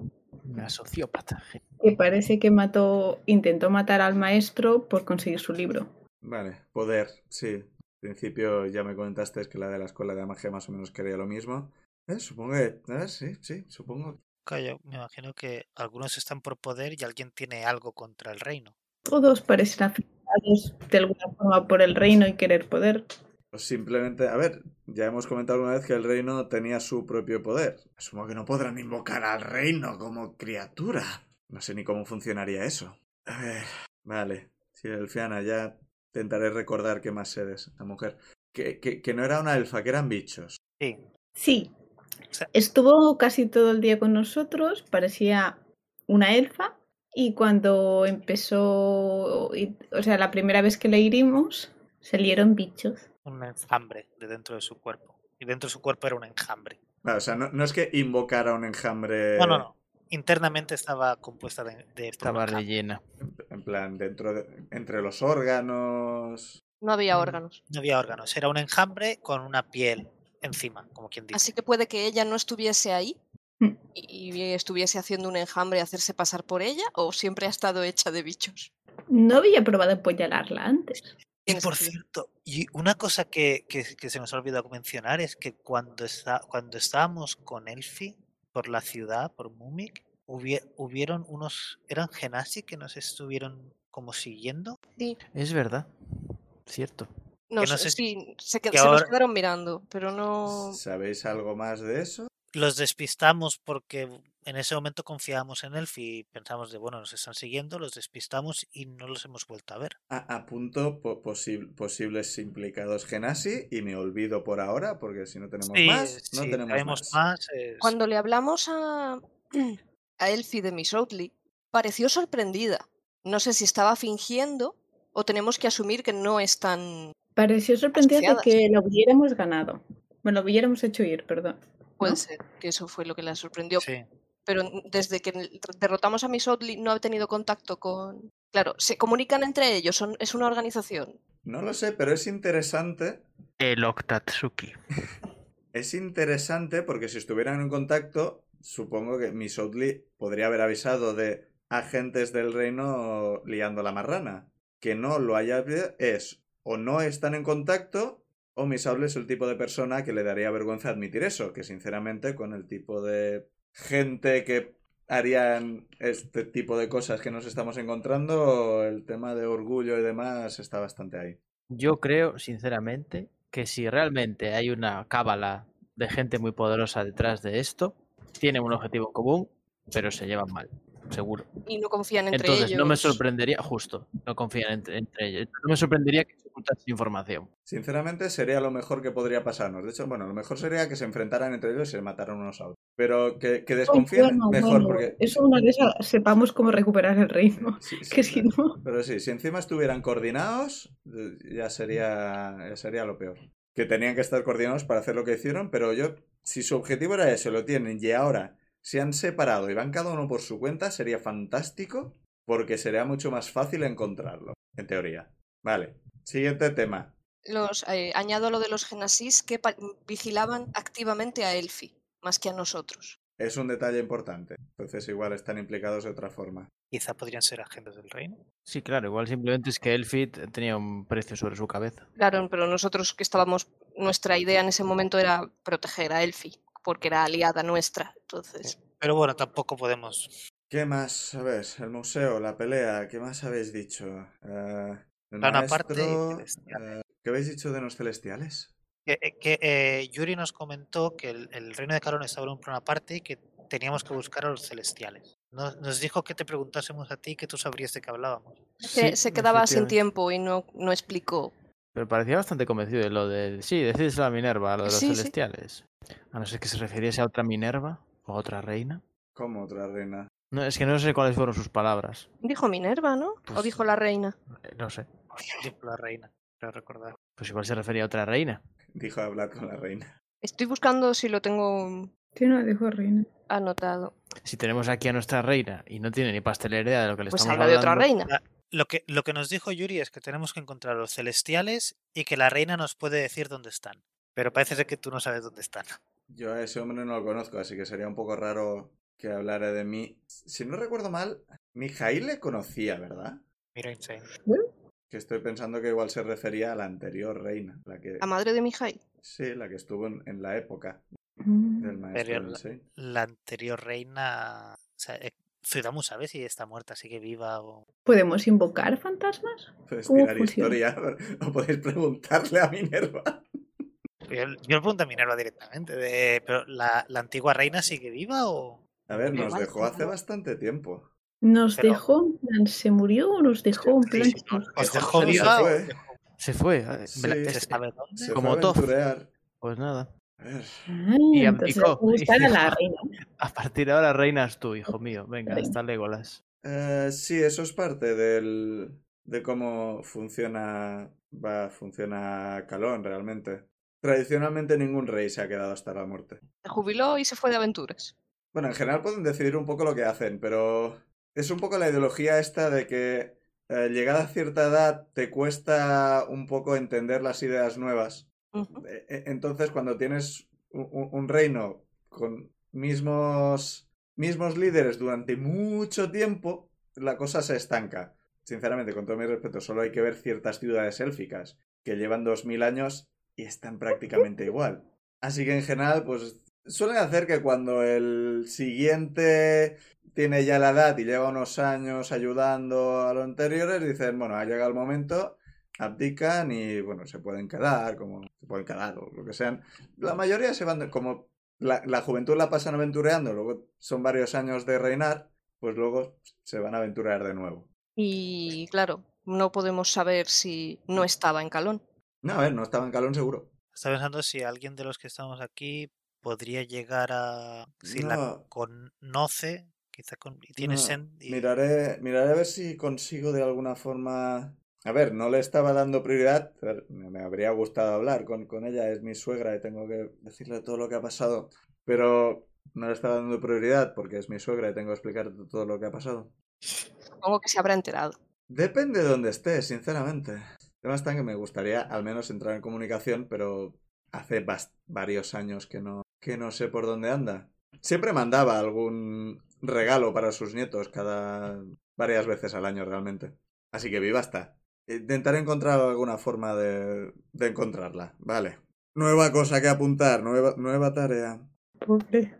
Una sociópata. Que parece que mató, intentó matar al maestro por conseguir su libro. Vale, poder, sí. En principio ya me comentaste que la de la escuela de magia más o menos quería lo mismo. Eh, supongo que... eh, sí, sí, supongo. Claro, me imagino que algunos están por poder y alguien tiene algo contra el reino. Todos parecen afectados de alguna forma por el reino y querer poder. Simplemente, a ver, ya hemos comentado una vez que el reino tenía su propio poder. Asumo que no podrán invocar al reino como criatura. No sé ni cómo funcionaría eso. A ver, vale. Sí, Elfiana, ya intentaré recordar qué más de esa mujer. Que, que, que no era una elfa, que eran bichos. Sí, Sí. O sea- Estuvo casi todo el día con nosotros, parecía una elfa. Y cuando empezó, y- o sea, la primera vez que le herimos, salieron bichos. un enjambre de dentro de su cuerpo. Y dentro de su cuerpo era un enjambre. Vale, o sea, no, no es que invocara un enjambre. No, no, no. Internamente estaba compuesta de, de Estaba rellena. En plan, dentro de, entre los órganos. No había Mm. órganos. No había órganos, era un enjambre con una piel encima, como quien dice. Así que puede que ella no estuviese ahí Mm. y estuviese haciendo un enjambre y hacerse pasar por ella, o siempre ha estado hecha de bichos. No había probado apuñalarla antes. Y por cierto, y una cosa que, que- que se nos ha olvidado mencionar es que cuando, está, cuando estábamos con Elfi por la ciudad, por Mumik, hubie- hubieron unos, eran genasi que nos estuvieron como siguiendo. Sí, Es verdad. Cierto. No, Que no sé, sé si- sí, se, qued- que se nos quedaron mirando, pero no. ¿Sabéis algo más de eso? los despistamos porque en ese momento confiábamos en él y pensamos de, bueno, nos están siguiendo, los despistamos y no los hemos vuelto a ver. A- apunto po- posi- posibles implicados Genasi y me olvido por ahora porque si no tenemos Sí, más, no si tenemos más. más, es- Cuando le hablamos a, a Elfie de Miss Oatley, pareció sorprendida. No sé si estaba fingiendo o tenemos que asumir que no es tan... Pareció sorprendida de Asociadas. que lo hubiéramos ganado. Bueno, lo hubiéramos hecho ir, perdón. Puede ¿No? ser que eso fue lo que la sorprendió. sí. Pero desde que derrotamos a Miss Oatley no ha tenido contacto con... Claro, se comunican entre ellos, son, es una organización. No lo sé, pero es interesante. El Octatsuki. Es interesante porque si estuvieran en contacto, supongo que Miss Oatley podría haber avisado de agentes del reino liando la marrana. Que no lo haya es o no están en contacto o Miss Oatley es el tipo de persona que le daría vergüenza admitir eso, que sinceramente con el tipo de gente que harían este tipo de cosas que nos estamos encontrando, el tema de orgullo y demás está bastante ahí. Yo creo, sinceramente, que si realmente hay una cábala de gente muy poderosa detrás de esto, tienen un objetivo común, pero se llevan mal, seguro. Y no confían entre Entonces, ellos. no me sorprendería, justo, no confían entre, entre ellos. No me sorprendería que se ocultase información. Sinceramente, sería lo mejor que podría pasarnos. De hecho, bueno, lo mejor sería que se enfrentaran entre ellos y se mataran unos a otros. Pero que, que Ay, desconfíen, bueno, mejor, bueno, porque. Eso una vez sepamos cómo recuperar el reino. Sí, sí, Que si pero- no. Pero sí, si encima estuvieran coordinados, ya sería, ya sería lo peor. Que tenían que estar coordinados para hacer lo que hicieron, pero yo, si su objetivo era ese, lo tienen y ahora se han separado y van cada uno por su cuenta, sería fantástico porque sería mucho más fácil encontrarlo, en teoría. Vale, siguiente tema. Los, eh, añado lo de los genasís que vigilaban activamente a Elfie, más que a nosotros. Es un detalle importante, entonces igual están implicados de otra forma. Quizá podrían ser agentes del reino. Sí, claro, igual simplemente es que Elfit tenía un precio sobre su cabeza. Claro, pero nosotros que estábamos, nuestra idea en ese momento era proteger a Elfie, porque era aliada nuestra. Entonces, Pero bueno, tampoco podemos. ¿Qué más? A ver, el museo, la pelea, ¿qué más habéis dicho? Eh, el Plan aparte y maestro, celestial. eh, ¿Qué habéis dicho de los celestiales? Que, eh, que, eh, Yuri nos comentó que el, el reino de Calón estaba en un plano aparte y que teníamos que buscar a los celestiales. Nos, nos dijo que te preguntásemos a ti que tú sabrías de qué hablábamos. se, Sí, se quedaba sin tiempo y no, no explicó. Pero parecía bastante convencido de lo de... Sí, decídelo a Minerva, lo de los Sí, sí. celestiales. A no ser que se refiriese a otra Minerva o a otra reina. ¿Cómo otra reina? No, es que no sé cuáles fueron sus palabras. Dijo Minerva, ¿no? o Pues- dijo la reina. Eh, No sé. Dijo la reina, creo recordar. Pues igual se refería a otra reina. Dijo hablar con la reina. Estoy buscando si lo tengo Sí, no, dijo reina. anotado. Si tenemos aquí a nuestra reina y no tiene ni pastelería de lo que le Pues estamos habla de otra hablando, reina. Lo que, lo que nos dijo Yuri es que tenemos que encontrar a los celestiales y que la reina nos puede decir dónde están. Pero parece ser que tú no sabes dónde están. Yo a ese hombre no lo conozco, así que sería un poco raro que hablara de mí. Si no recuerdo mal, Mijail le conocía, ¿verdad? Mira, insane. Que estoy pensando que igual se refería a la anterior reina, la que La madre de Mijai. sí, la que estuvo en, en la época Mm. del maestro Pero. La anterior reina. O sea, eh, Zuidamu sabe si está muerta, sigue viva o. ¿Podemos invocar fantasmas? Puedes ¿Cómo tirar historia o podéis preguntarle a Minerva. Yo, yo le pregunto a Minerva directamente. De, ¿Pero la, la antigua reina sigue viva o.? A ver, nos dejó hace bastante tiempo. ¿Nos Pero- dejó? ¿Se murió o nos dejó en plan? Sí, ¿Os dejó dejó se viva o fue. Se fue. eh, Sí, se ¿Se sabe dónde? Se Como fue. Pues nada. A ver, Ah, Y abdicó, a la dijo- reina. A partir de ahora reinas tú, hijo mío. Venga, hasta Legolas. Eh, sí, eso es parte del, de cómo funciona, va, funciona Calón realmente. Tradicionalmente ningún rey se ha quedado hasta la muerte. Se jubiló y se fue de aventuras. Bueno, en general pueden decidir un poco lo que hacen, pero es un poco la ideología esta de que eh, llegada a cierta edad te cuesta un poco entender las ideas nuevas. E- e- Entonces, cuando tienes un reino con mismos, mismos líderes durante mucho tiempo, la cosa se estanca. Sinceramente, con todo mi respeto, solo hay que ver ciertas ciudades élficas que llevan 2000 años y están prácticamente igual. Así que en general, pues suelen hacer que cuando el siguiente tiene ya la edad y lleva unos años ayudando a los anteriores, dicen, bueno, ha llegado el momento, abdican y bueno, se pueden quedar, como se pueden quedar o lo que sean. La mayoría se van, de- como la, la juventud la pasan aventureando, luego son varios años de reinar, pues luego se van a aventurar de nuevo. Y claro, no podemos saber si no estaba en Calón. No, a ver, no estaba en Calón seguro. Estaba pensando si alguien de los que estamos aquí podría llegar a. Si la No. conoce, quizá con. Y tiene No, sen- y- Miraré, miraré a ver si consigo de alguna forma. A ver, no le estaba dando prioridad. me, habría gustado hablar con, con ella, es mi suegra y tengo que decirle todo lo que ha pasado. Pero no le estaba dando prioridad porque es mi suegra y tengo que explicar todo lo que ha pasado. Supongo que se habrá enterado. Depende de dónde esté, sinceramente. El tema está en que me gustaría al menos entrar en comunicación, pero hace varios años que no, que no sé por dónde anda. Siempre mandaba algún regalo para sus nietos cada varias veces al año realmente. Así que viva está. Intentaré encontrar alguna forma de, de encontrarla. Vale. Nueva cosa que apuntar, nueva, nueva tarea. Pobre.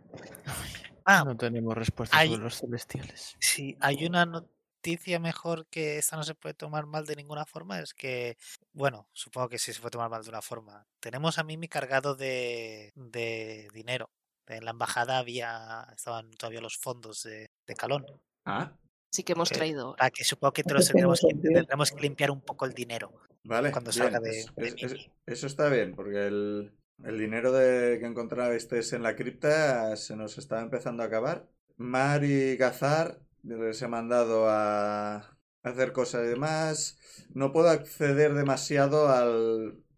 Ah, No tenemos respuesta Hay- sobre los celestiales. si hay una noticia mejor que esta no se puede tomar mal de ninguna forma, es que, bueno, supongo que sí se puede tomar mal de una forma. Tenemos a Mimi cargado de, de dinero. En la embajada había, estaban todavía los fondos de, de Calón. Ah, Así que hemos Eh, traído. Para que supongo que te los tendremos que, tendremos que limpiar un poco el dinero. Vale, Cuando bien, salga de- es- de es- es- Mimi. eso está bien, porque el, el dinero de, que encontrasteis en la cripta se nos está empezando a acabar. Mar y Gazar les he mandado a hacer cosas y demás. No puedo acceder demasiado a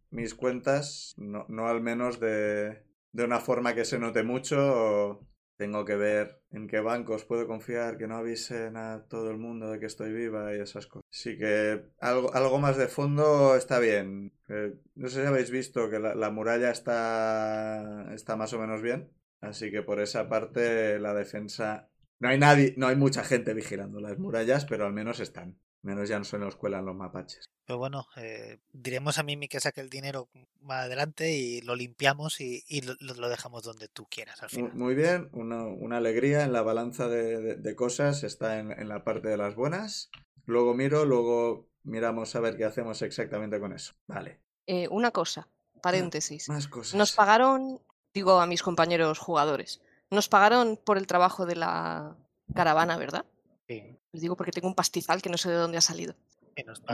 mis cuentas, no, no al menos de, de una forma que se note mucho. o Tengo que ver en qué bancos puedo confiar, que no avisen a todo el mundo de que estoy viva y esas cosas. Así que algo, algo más de fondo está bien. Eh, no sé si habéis visto que la, la muralla está, está más o menos bien. Así que por esa parte la defensa... No hay nadie, no hay mucha gente vigilando las murallas, pero al menos están. Menos ya no se nos cuelan los mapaches. Pero bueno, eh, diremos a Mimi que saque el dinero más adelante y lo limpiamos y, y lo, lo dejamos donde tú quieras al final. Muy bien, una, una alegría en la balanza de, de- de cosas está en, en la parte de las buenas. Luego miro, luego miramos a ver qué hacemos exactamente con eso. Vale, Eh, una cosa, paréntesis. más cosas. Nos pagaron, digo a mis compañeros jugadores, nos pagaron por el trabajo de la caravana, ¿verdad? Sí, Les digo porque tengo un pastizal que no sé de dónde ha salido.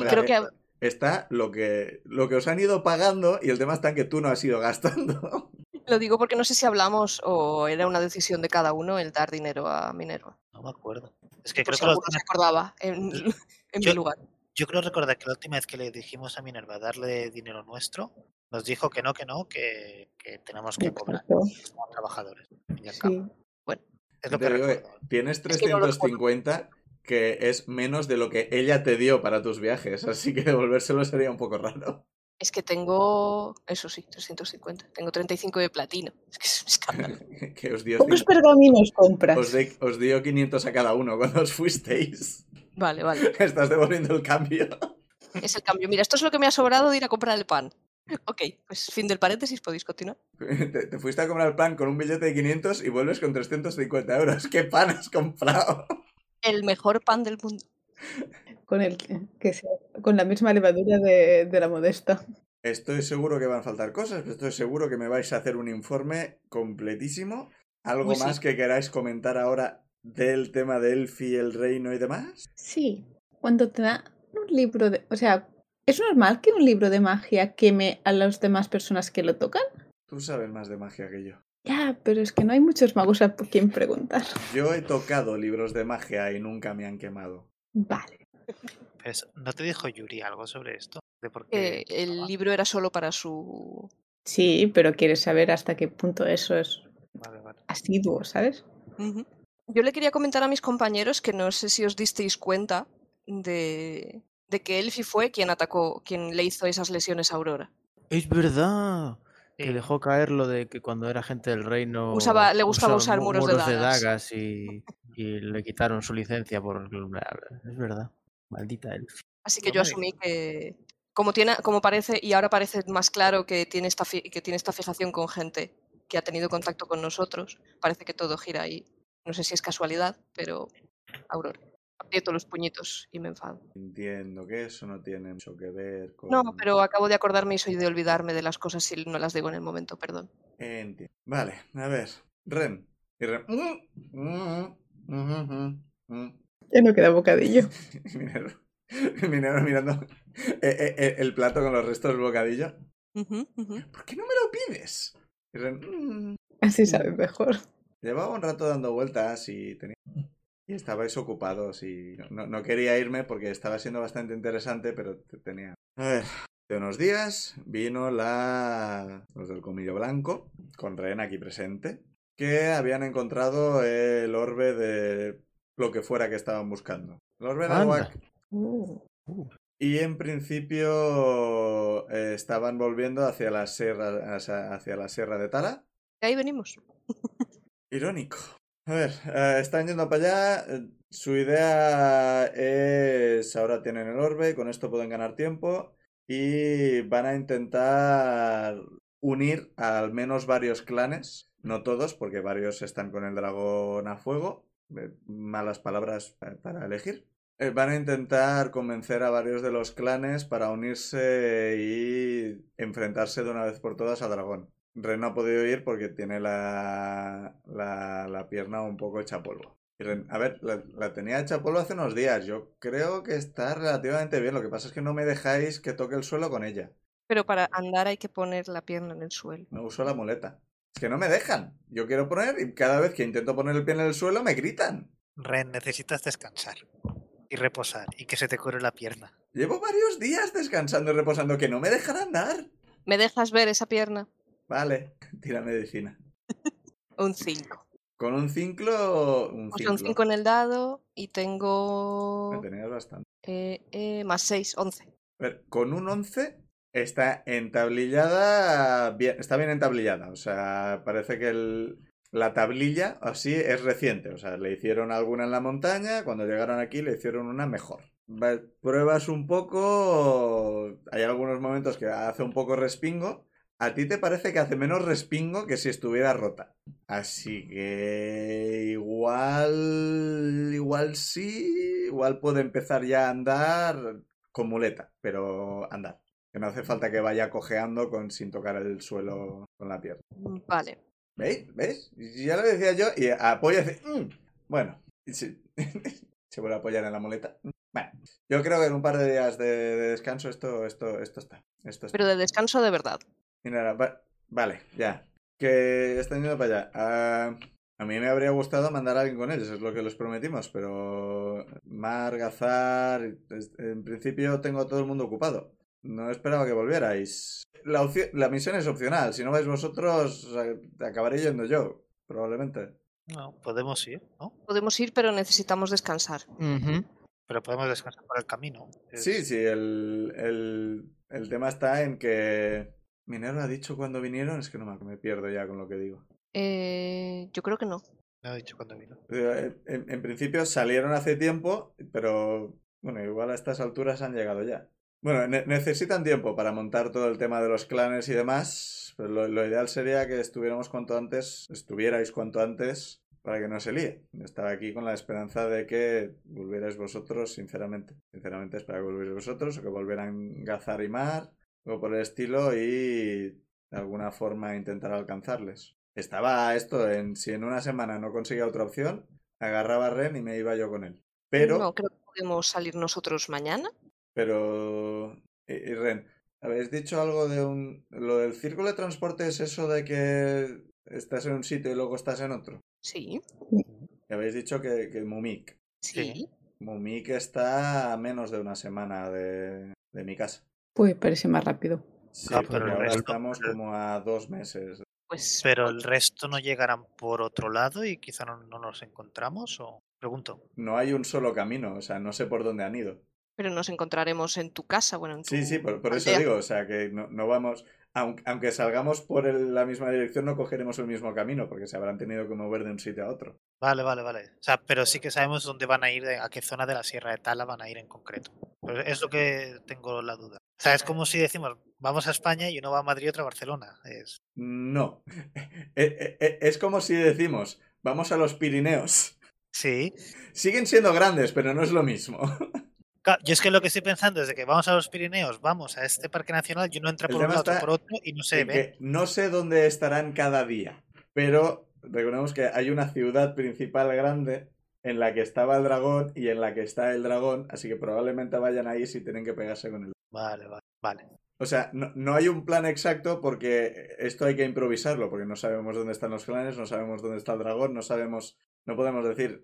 creo que Está lo que, lo que os han ido pagando y el tema está en que tú no has ido gastando. Lo digo porque no sé si hablamos o era una decisión de cada uno el dar dinero a Minerva. No me acuerdo. Es que Por creo si que alguno se acordaba en, en Yo- mi lugar. yo creo recordar que la última vez que le dijimos a Minerva darle dinero nuestro, nos dijo que no, que no, que, que tenemos que cobrar. Somos trabajadores. Sí. Es lo que digo, recuerdo. Tienes Es que no lo 350 que es menos de lo que ella te dio para tus viajes, así que devolvérselo sería un poco raro. Es que tengo, eso sí, 350. Tengo 35 de platino. Es que es un escándalo. que os dio, ¿Cuántos pergaminos compras? os, de- os dio 500 a cada uno cuando os fuisteis. Vale, vale. Estás devolviendo el cambio. Es el cambio. Mira, esto es lo que me ha sobrado de ir a comprar el pan. Ok, pues fin del paréntesis, podéis continuar. Te, te fuiste a comprar el pan con un billete de 500 y vuelves con 350 euros. ¿Qué pan has comprado? El mejor pan del mundo. Con, el, que sea, con la misma levadura de, de la modesta. Estoy seguro que van a faltar cosas, pero estoy seguro que me vais a hacer un informe completísimo. ¿Algo Uy, sí. más que queráis comentar ahora del tema de Elfi, el reino y demás? Sí, cuando te da un libro de... O sea, ¿es normal que un libro de magia queme a las demás personas que lo tocan? Tú sabes más de magia que yo. Ya, pero es que no hay muchos magos a quien preguntar. Yo he tocado libros de magia y nunca me han quemado. Vale. Pues, ¿No te dijo Yuri algo sobre esto? De por qué Eh, el libro era solo para su... Sí, pero quieres saber hasta qué punto eso es Vale, vale. asiduo, ¿sabes? Yo le quería comentar a mis compañeros que no sé si os disteis cuenta de, de que Elfi fue quien atacó, quien le hizo esas lesiones a Aurora. Es verdad. Que dejó caer lo de que cuando era gente del reino. Usaba- le gustaba usar mu- muros de dagas. dagas y, y le quitaron su licencia por. Es verdad. Maldita elf. Así que No yo asumí que, como, tiene, como parece, y ahora parece más claro que tiene, esta fi- que tiene esta fijación con gente que ha tenido contacto con nosotros, parece que todo gira ahí. No sé si es casualidad, pero Aurora. Aprieto los puñitos y me enfado. Entiendo que eso no tiene mucho que ver con... No, pero acabo de acordarme y soy de olvidarme de las cosas si no las digo en el momento, perdón. Entiendo. Vale, a ver. Ren. Y Ren. Ya no queda bocadillo. Minero. Minero mirando eh, eh, eh, el plato con los restos del bocadillo. ¿Por qué no me lo pides? Y Ren, "Mm". Así sabe mejor. Llevaba un rato dando vueltas y tenía... Y estabais ocupados y no, no quería irme porque estaba siendo bastante interesante, pero te- tenía... A ver, de unos días vino la... los del comillo blanco, con Ren aquí presente, que habían encontrado el orbe de lo que fuera que estaban buscando. El orbe de. Uh, Y en principio eh, estaban volviendo hacia la sierra, hacia, hacia la sierra de Tala. Ahí venimos. Irónico. A ver, eh, están yendo para allá. eh, Su idea es, ahora tienen el orbe, con esto pueden ganar tiempo y van a intentar unir a al menos varios clanes, no todos, porque varios están con el dragón a fuego. eh, Malas palabras pa- para elegir. Van a intentar convencer a varios de los clanes para unirse y enfrentarse de una vez por todas a dragón. Ren no ha podido ir porque tiene la, la, la pierna un poco hecha polvo. Y Ren- a ver, la, la tenía hecha polvo hace unos días. Yo creo que está relativamente bien. Lo que pasa es que no me dejáis que toque el suelo con ella. Pero para andar hay que poner la pierna en el suelo. No uso la muleta. Es que no me dejan. Yo quiero poner y cada vez que intento poner el pie en el suelo me gritan. Ren, necesitas descansar y reposar y que se te cure la pierna. Llevo varios días descansando y reposando que no me dejan andar. ¿Me dejas ver esa pierna? Vale, tira medicina. Un 5. Con un cinclo... Un O sea, un cinclo. 5 en el dado y tengo Me tenías bastante. eh, eh, más 6, 11. A ver, con un 11 está entablillada, bien, está bien entablillada. O sea, parece que el- la tablilla así es reciente. O sea, le hicieron alguna en la montaña, cuando llegaron aquí le hicieron una mejor. Pruebas un poco, hay algunos momentos que hace un poco respingo. A ti te parece que hace menos respingo que si estuviera rota. Así que igual, igual sí, igual puede empezar ya a andar con muleta, pero andar. Que no hace falta que vaya cojeando con, sin tocar el suelo con la pierna. Vale. ¿Veis? ¿Veis? Ya lo decía yo y apoya y dice, "Mm". bueno, se, se vuelve a apoyar en la muleta. Bueno, yo creo que en un par de días de, de descanso esto, esto, esto está. Esto está. Pero de descanso de verdad. Va- vale, ya. Que están yendo para allá. Ah, a mí me habría gustado mandar a alguien con ellos, es lo que les prometimos, pero Mar, Gazar, es- en principio tengo a todo el mundo ocupado. No esperaba que volvierais. La, misión es opcional, si no vais vosotros, acabaré yendo yo, probablemente. No, podemos ir, ¿no? Podemos ir, pero necesitamos descansar. Pero podemos descansar por el camino. Es- Sí, sí, el, el, el tema está en que... Minero ha dicho cuando vinieron, es que no me, pierdo ya con lo que digo. Eh, yo creo que no. No he dicho cuando vino. Eh, En, en principio salieron hace tiempo, pero bueno, igual a estas alturas han llegado ya. Bueno, ne- necesitan tiempo para montar todo el tema de los clanes y demás, pero lo, lo ideal sería que estuviéramos cuanto antes, estuvierais cuanto antes para que no se líe. Estaba aquí con la esperanza de que volvierais vosotros, sinceramente. Sinceramente espero que volvierais vosotros o que volvieran Gazar y Mar, o por el estilo, y de alguna forma intentar alcanzarles. Estaba esto en si en una semana no conseguía otra opción, agarraba a Ren y me iba yo con él. Pero, No, creo que podemos salir nosotros mañana. pero, y, y Ren, ¿habéis dicho algo de un... Lo del círculo de transporte es eso de que estás en un sitio y luego estás en otro? Sí, Y habéis dicho que, que Mumik. sí. Sí. Mumik está a menos de una semana de, de mi casa. Pues parece más rápido. Sí, Ah, pero el resto- estamos como a dos meses. Pues Pero el resto no llegarán por otro lado y quizá no, no nos encontramos o pregunto. No hay un solo camino, o sea, no sé por dónde han ido. pero nos encontraremos en tu casa, bueno, en tu Sí, sí, por, por eso digo, o sea, que no, no vamos, aunque, aunque salgamos por el- la misma dirección, no cogeremos el mismo camino, porque se habrán tenido que mover de un sitio a otro. Vale, vale, vale. O sea, pero sí que sabemos dónde van a ir, a qué zona de la Sierra de Tala van a ir en concreto. Es lo que tengo la duda. O sea, es como si decimos, vamos a España y uno va a Madrid y otro a Barcelona. Es... No. E- e- e- Es como si decimos, vamos a los Pirineos. Sí, Siguen siendo grandes, pero no es lo mismo. Yo es que lo que estoy pensando es de que vamos a los Pirineos, vamos a este parque nacional, yo no entra por un lado, otro por otro y no se ve. no sé dónde estarán cada día, pero recordemos que hay una ciudad principal grande en la que estaba el dragón y en la que está el dragón, así que probablemente vayan ahí si tienen que pegarse con el Vale, vale, vale. O sea, no, no hay un plan exacto porque esto hay que improvisarlo, porque no sabemos dónde están los clanes, no sabemos dónde está el dragón, no sabemos, no podemos decir,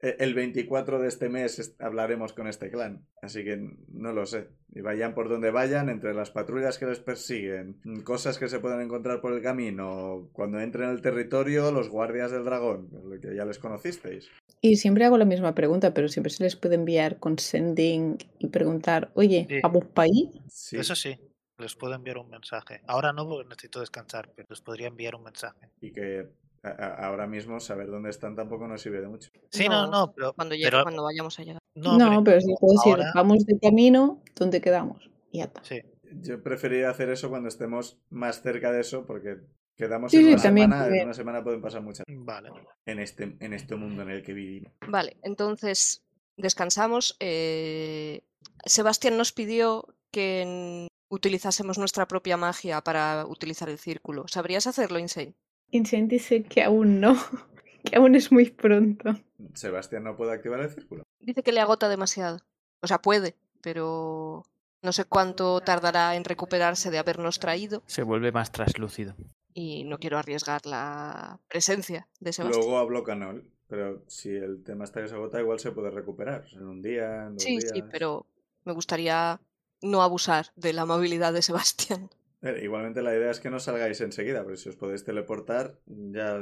eh, el 24 de este mes hablaremos con este clan, así que no lo sé. Y vayan por donde vayan, entre las patrullas que les persiguen, cosas que se pueden encontrar por el camino, cuando entren al territorio, los guardias del dragón, lo que ya les conocisteis. Y siempre hago la misma pregunta, pero siempre se les puede enviar con sending y preguntar, oye, Sí. ¿vamos para ahí? Sí, Eso sí, les puedo enviar un mensaje. Ahora no, porque necesito descansar, pero les podría enviar un mensaje. y que a- a- ahora mismo saber dónde están tampoco nos sirve de mucho. Sí, no, No, no, pero. Cuando, llegue, pero- cuando vayamos a llegar. no, No, pero- pero sí puedo decir, vamos de camino, ¿dónde quedamos? Y ya está. sí. Yo preferiría hacer eso cuando estemos más cerca de eso, porque quedamos Sí, en sí, una también, semana, en una semana pueden pasar muchas Vale. en este, en este mundo en el que vivimos. Vale, entonces descansamos. eh, Sebastián nos pidió que utilizásemos nuestra propia magia para utilizar el círculo. ¿Sabrías hacerlo, Insane? Insane dice que aún no, que aún es muy pronto. Sebastián no puede activar el círculo. Dice que le agota demasiado. O sea, puede, pero no sé cuánto tardará en recuperarse de habernos traído Se vuelve más traslúcido. Y no quiero arriesgar la presencia de Sebastián. Luego habló Canol, pero si el tema está que se agota, igual se puede recuperar. En un día, en dos Sí, días. sí, pero me gustaría no abusar de la amabilidad de Sebastián. Eh, Igualmente la idea es que no salgáis enseguida, porque si os podéis teleportar, ya,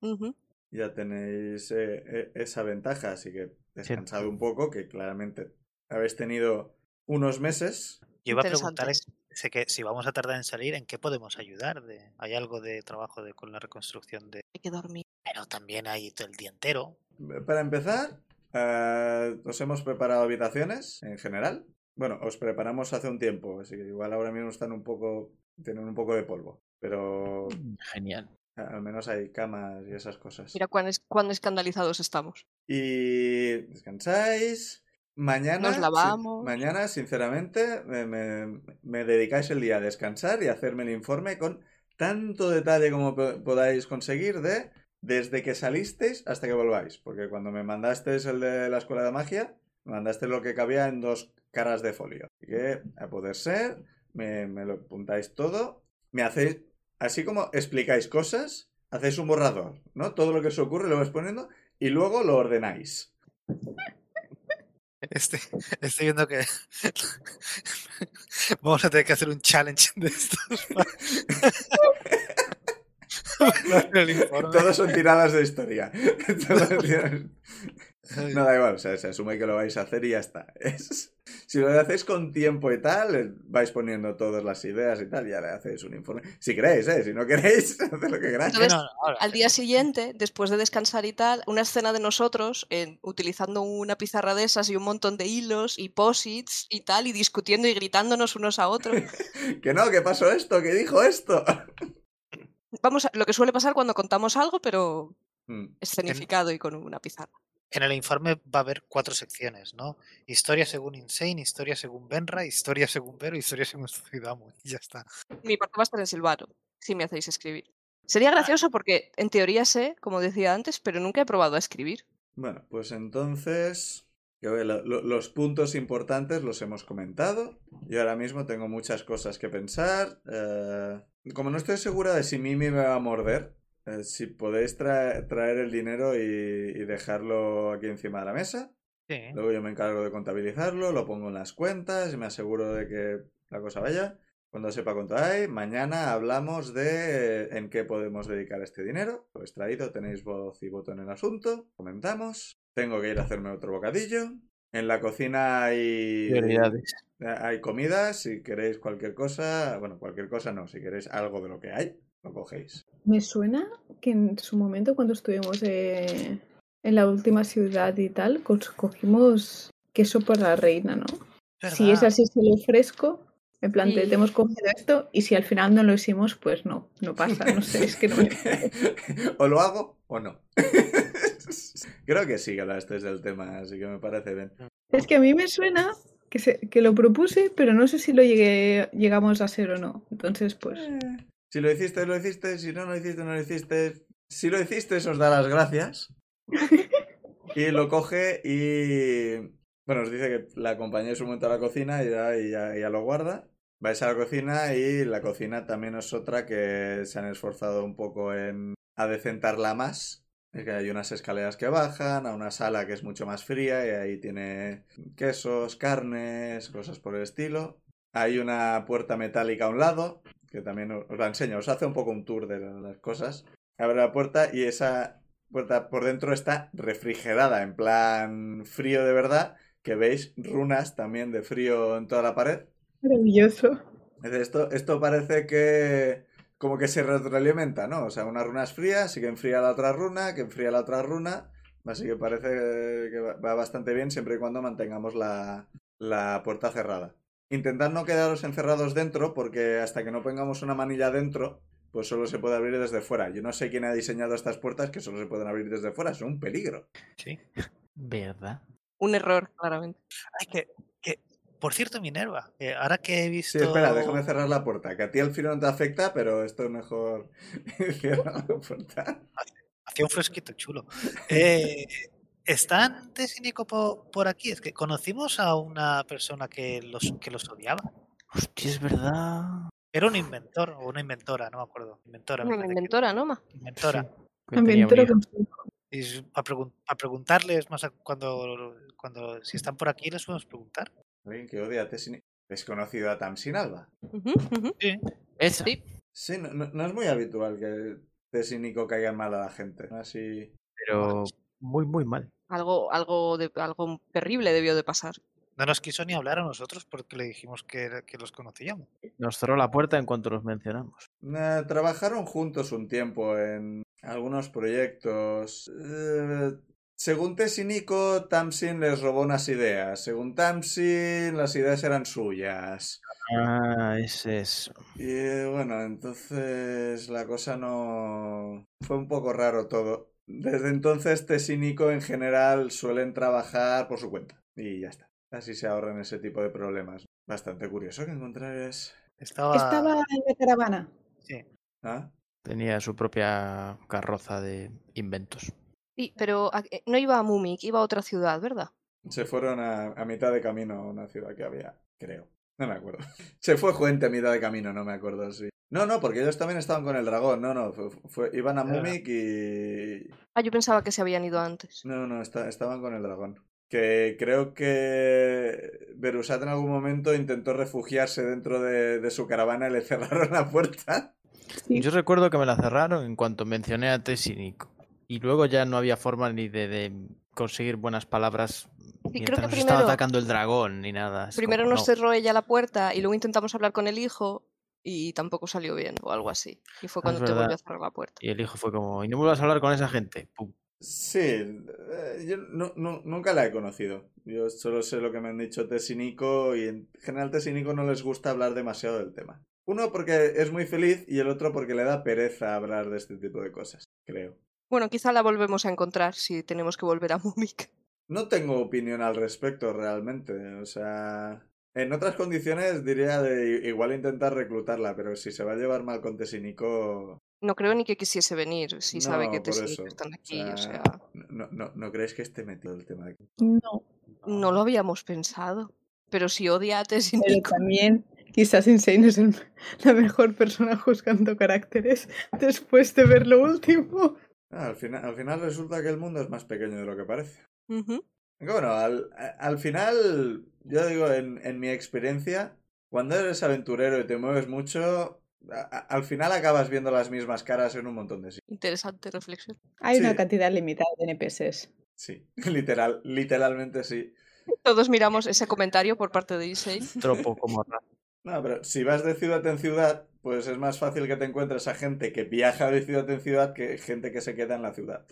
Ujú. ya tenéis eh, eh, esa ventaja. Así que descansad un poco, que claramente habéis tenido unos meses Yo iba a preguntar sé que si vamos a tardar en salir, ¿en qué podemos ayudar? De, ¿Hay algo de trabajo de, con la reconstrucción de.? Hay que dormir. Pero también hay todo el día entero. Para empezar, eh, os hemos preparado habitaciones en general. Bueno, os preparamos hace un tiempo, así que igual ahora mismo están un poco, tienen un poco de polvo, pero Genial. a- al menos hay camas y esas cosas. Mira cuán, es- cuán escandalizados estamos. Y descansáis. Mañana, Nos lavamos. mañana, sinceramente, me, me- me dedicáis el día a descansar y a hacerme el informe con tanto detalle como po- podáis conseguir de desde que salisteis hasta que volváis. Porque cuando me mandasteis el de la escuela de magia, me mandaste lo que cabía en dos caras de folio. Así que, a poder ser, me, me lo apuntáis todo. Me hacéis, así como explicáis cosas, hacéis un borrador, ¿no? Todo lo que os ocurre lo vais poniendo y luego lo ordenáis. Este, estoy viendo que vamos a tener que hacer un challenge de estos. para hacer el informe. Todos son tiradas de historia. No da igual, o sea, se asume que lo vais a hacer y ya está. Es- Si lo hacéis con tiempo y tal, eh, vais poniendo todas las ideas y tal, ya le hacéis un informe. Si queréis, ¿eh? Si no queréis, haced lo que queráis. Entonces, No, no, ahora, Al día siguiente, después de descansar y tal, una escena de nosotros en- utilizando una pizarra de esas y un montón de hilos y posits y tal, y discutiendo y gritándonos unos a otros. Que no, que pasó esto, que dijo esto. Vamos, lo que suele pasar cuando contamos algo, pero Mm, escenificado y con una pizarra. En el informe va a haber cuatro secciones, ¿no? Historia según Insane, historia según Benra, historia según Vero, historia según Zuidamu. Y ya está. Mi parte va a estar en silvano, si me hacéis escribir. Sería gracioso porque en teoría sé, como decía antes, pero nunca he probado a escribir. Bueno, pues entonces, que lo- los puntos importantes los hemos comentado. Yo ahora mismo tengo muchas cosas que pensar. eh, como no estoy segura de si Mimi me va a morder, eh, si podéis tra- traer el dinero y, y dejarlo aquí encima de la mesa. Sí. Luego yo me encargo de contabilizarlo, lo pongo en las cuentas y me aseguro de que la cosa vaya. Cuando sepa cuánto hay, mañana hablamos de eh, en qué podemos dedicar este dinero. Lo he traído, tenéis voz y voto en el asunto. Comentamos. Tengo que ir a hacerme otro bocadillo. En la cocina hay, Prioridades. hay comida. Si queréis cualquier cosa, bueno, cualquier cosa no, si queréis algo de lo que hay, lo cogéis. Me suena que en su momento cuando estuvimos eh, en la última ciudad y tal, cogimos queso para la reina, ¿no? Si es así, se lo ofrezco. En plan, te, Sí. te hemos cogido esto y si al final no lo hicimos, pues no, no pasa, no sé, es que no me... o lo hago o no. Creo que sí que hablasteis del tema, así que me parece bien. Es que a mí me suena que, se- que lo propuse, pero no sé si lo llegué, llegamos a hacer o no. Entonces, pues. Eh, Si lo hiciste, lo hiciste. Si no lo hiciste, no lo hiciste. Si lo hiciste, os da las gracias. Y lo coge y. Bueno, os dice que la acompañáis un momento a la cocina y ya, y ya, ya lo guarda. Vais a la cocina y la cocina también es otra que se han esforzado un poco en adecentarla más. Es que hay unas escaleras que bajan a una sala que es mucho más fría y ahí tiene quesos, carnes, cosas por el estilo. Hay una puerta metálica a un lado, que también os la enseño, os hace un poco un tour de la- las cosas. Abre la puerta y esa puerta por dentro está refrigerada, en plan frío de verdad, que veis runas también de frío en toda la pared. Maravilloso. Esto, esto parece que como que se retroalimenta, ¿no? O sea, una runa es fría, así que enfría la otra runa, que enfría la otra runa. Así que parece que va bastante bien siempre y cuando mantengamos la, la puerta cerrada. Intentad no quedaros encerrados dentro, porque hasta que no pongamos una manilla dentro, pues solo se puede abrir desde fuera. Yo no sé quién ha diseñado estas puertas que solo se pueden abrir desde fuera, son un peligro. Sí. ¿Verdad? Un error, claramente. Ay, que, que, por cierto, Minerva, que ahora que he visto. Sí, espera, déjame cerrar la puerta, que a ti el frío no te afecta, pero esto es mejor cierra la puerta. Hacía un fresquito chulo. Eh, ¿Están Tess y Nico por, aquí? Es que conocimos a una persona que los, que los odiaba. Hostia, es verdad. Era un inventor o una inventora, no me acuerdo. Inventora, Una parece que- inventora, ¿no? Inventora. Sí, que consigo. Y para preguntarles más a- cuando, cuando si están por aquí les podemos preguntar. Alguien que odia a Tessin... ¿Es conocido a Tamsin Alba? Ujú. Sí. Esa. Sí. Sí, no, no- no es muy habitual que Tess y Nico caigan mal a la gente. ¿no? Así... Pero muy, muy mal. Algo, algo, de, algo terrible debió de pasar. No nos quiso ni hablar a nosotros porque le dijimos que, los conocíamos. Nos cerró la puerta en cuanto los mencionamos. Eh, trabajaron juntos un tiempo en algunos proyectos. Eh, según Tess y Nico, Tamsin les robó unas ideas. Según Tamsin, las ideas eran suyas. Ah, es eso. Y bueno, entonces la cosa no... Fue un poco raro todo. Desde entonces Tess y Nico en general suelen trabajar por su cuenta. Y ya está. Así se ahorran ese tipo de problemas. Bastante curioso que encontrares... Estaba. Estaba en la caravana. Sí. ¿Ah? Tenía su propia carroza de inventos. Sí, pero eh, no iba a Mumik, iba a otra ciudad, ¿verdad? Se fueron a, a mitad de camino a una ciudad que había, creo. No me acuerdo. Se fue Juente a mitad de camino, no me acuerdo, sí. No, no, porque ellos también estaban con el dragón. No, no, fue- fue- iban a Claro. Mumik y... Ah, yo pensaba que se habían ido antes. No, no, está- estaban con el dragón. Que creo que Berusat en algún momento intentó refugiarse dentro de, de su caravana y le cerraron la puerta. Sí. Yo recuerdo que me la cerraron en cuanto mencioné a Tess y. Y luego ya no había forma ni de, de conseguir buenas palabras creo mientras que nos estaba primero- atacando el dragón ni nada. Es Primero como, nos no. cerró ella la puerta y luego intentamos hablar con el hijo y tampoco salió bien o algo así. Y fue Ah, cuando te volvió a cerrar la puerta. Y el hijo fue como, y no vuelvas a hablar con esa gente. Pum. Sí, eh, yo no- no- nunca la he conocido. Yo solo sé lo que me han dicho Tess y Nico y en general Tess y Nico no les gusta hablar demasiado del tema. Uno porque es muy feliz y el otro porque le da pereza hablar de este tipo de cosas, creo. Bueno, quizá la volvemos a encontrar si tenemos que volver a Mumik. No tengo opinión al respecto realmente, o sea... En otras condiciones diría de igual intentar reclutarla, pero si se va a llevar mal con Tess y Nico... No creo ni que quisiese venir si sabe que te están o aquí. O sea, No, no, no creéis que esté metido el tema de... No, no lo habíamos pensado. Pero si odia a Tess y pero también quizás Insane es el- la mejor persona juzgando caracteres después de ver lo último. Ah, al, final, al final resulta que el mundo es más pequeño de lo que parece. Bueno, al, al final, yo digo, en, en mi experiencia, cuando eres aventurero y te mueves mucho, a- a- al final acabas viendo las mismas caras en un montón de sitios. interesante reflexión. Hay Sí. una cantidad limitada de NPCs. Sí, literal, literalmente sí. Todos miramos ese comentario por parte de Isai. Tropo como No, pero si vas de ciudad en ciudad, pues es más fácil que te encuentres a gente que viaja de ciudad en ciudad que gente que se queda en la ciudad.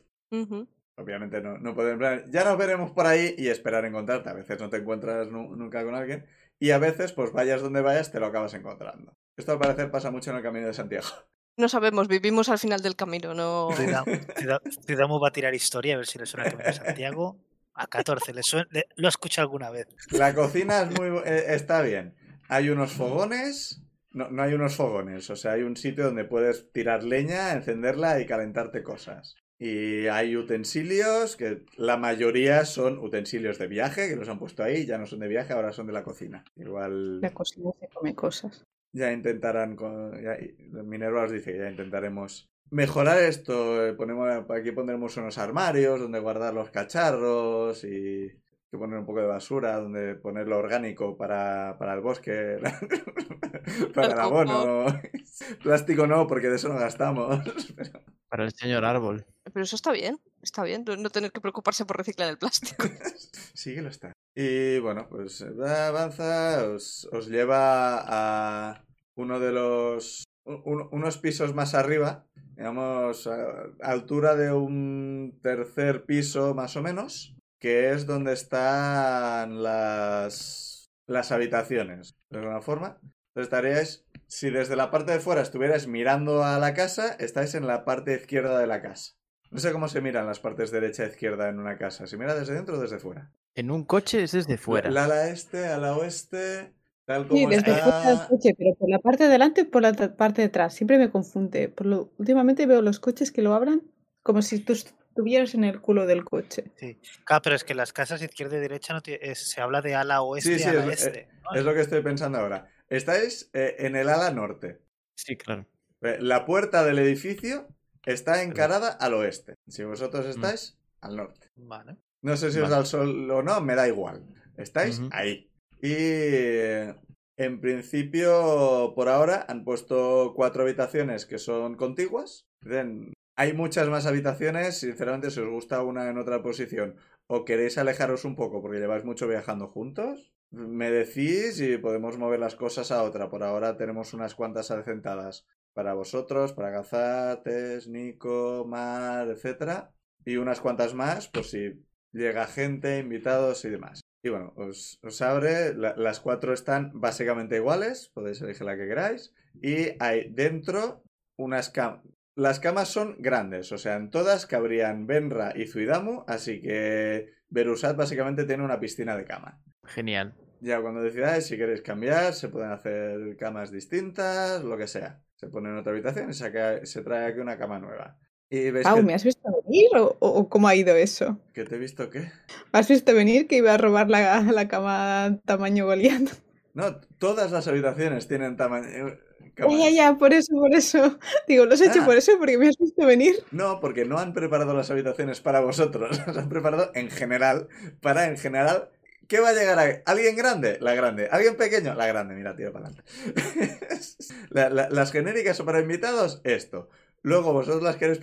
Obviamente no, no pueden plan, ya nos veremos por ahí y esperar encontrarte. A veces no te encuentras nu- nunca con alguien y a veces, pues vayas donde vayas, te lo acabas encontrando. Esto al parecer pasa mucho en el Camino de Santiago. No sabemos, vivimos al final del camino, no. Ciudad- Ciudad- Ciudadamo va a tirar historia a ver si le suena que viene de Santiago. A 14, le suen- le- lo escucho alguna vez. La cocina es muy, eh, está bien. Hay unos fogones. No, no hay unos fogones, o sea, hay un sitio donde puedes tirar leña, encenderla y calentarte cosas. Y hay utensilios que la mayoría son utensilios de viaje, que los han puesto ahí, ya no son de viaje, ahora son de la cocina. Igual La cocina se come cosas. ya intentarán, con- ya- Minerva os dice ya intentaremos mejorar esto. eh, Ponemos, aquí pondremos unos armarios donde guardar los cacharros y que poner un poco de basura donde poner lo orgánico para, para el bosque, para el abono. Plástico no, porque de eso no gastamos. pero- Para el señor árbol. Pero eso está bien, está bien, no tener que preocuparse por reciclar el plástico. Sí que lo está. Y bueno, pues eh, avanza, os, os lleva a uno de los... un- unos pisos más arriba, digamos, a altura de un tercer piso más o menos, que es donde están las, las habitaciones, de alguna forma. Entonces estaríais, si desde la parte de fuera estuvierais mirando a la casa, estáis en la parte izquierda de la casa. No sé cómo se miran las partes derecha e izquierda en una casa. ¿Se mira desde dentro o desde fuera? En un coche es desde fuera. La ala este, a la oeste, tal como Sí, desde está. fuera del coche, pero por la parte de delante y por la parte de atrás. Siempre me confunde. Por lo, últimamente veo los coches que lo abran como si tú estuvieras en el culo del coche. Claro, pero es que las casas izquierda y derecha no es- se habla de ala oeste sí, y ala es- este. ¿no? Es lo que estoy pensando ahora. Estáis eh, en el ala norte. Sí, claro. Eh, La puerta del edificio está encarada al oeste. Si vosotros estáis al norte. Vale. No sé si os Vale. da el sol o no, me da igual. Estáis ahí. Y eh, en principio, por ahora, han puesto cuatro habitaciones que son contiguas. Hay muchas más habitaciones. Sinceramente, si os gusta una en otra posición o queréis alejaros un poco porque lleváis mucho viajando juntos, me decís y podemos mover las cosas a otra. Por ahora tenemos unas cuantas asentadas para vosotros, para Gazates, Nico, Mar, etcétera, y unas cuantas más por si llega gente, invitados y demás. Y bueno, os, abre, la- las cuatro están básicamente iguales, podéis elegir la que queráis, y hay dentro unas camas. Las camas son grandes, o sea, en todas cabrían Benra y Zuidamu, así que Berusat básicamente tiene una piscina de cama. Genial. Ya cuando decidáis si queréis cambiar, se pueden hacer camas distintas, lo que sea. Se pone en otra habitación y saca- se trae aquí una cama nueva. Y Pau, que, ¿me has visto venir o, cómo ha ido eso? que te he visto. ¿Me has visto venir que iba a robar la, la cama tamaño Goliat? No, todas las habitaciones tienen tamaño... Ya, ya, por eso, por eso. Digo, lo has hecho Ah. por eso, porque me has visto venir. No, porque no han preparado las habitaciones para vosotros. Las han preparado en general, para en general... ¿Qué va a llegar a ¿Alguien grande? La grande. ¿Alguien pequeño? La grande. Mira, tío, para adelante. La- la- las genéricas o para invitados, esto. Luego vosotros las queréis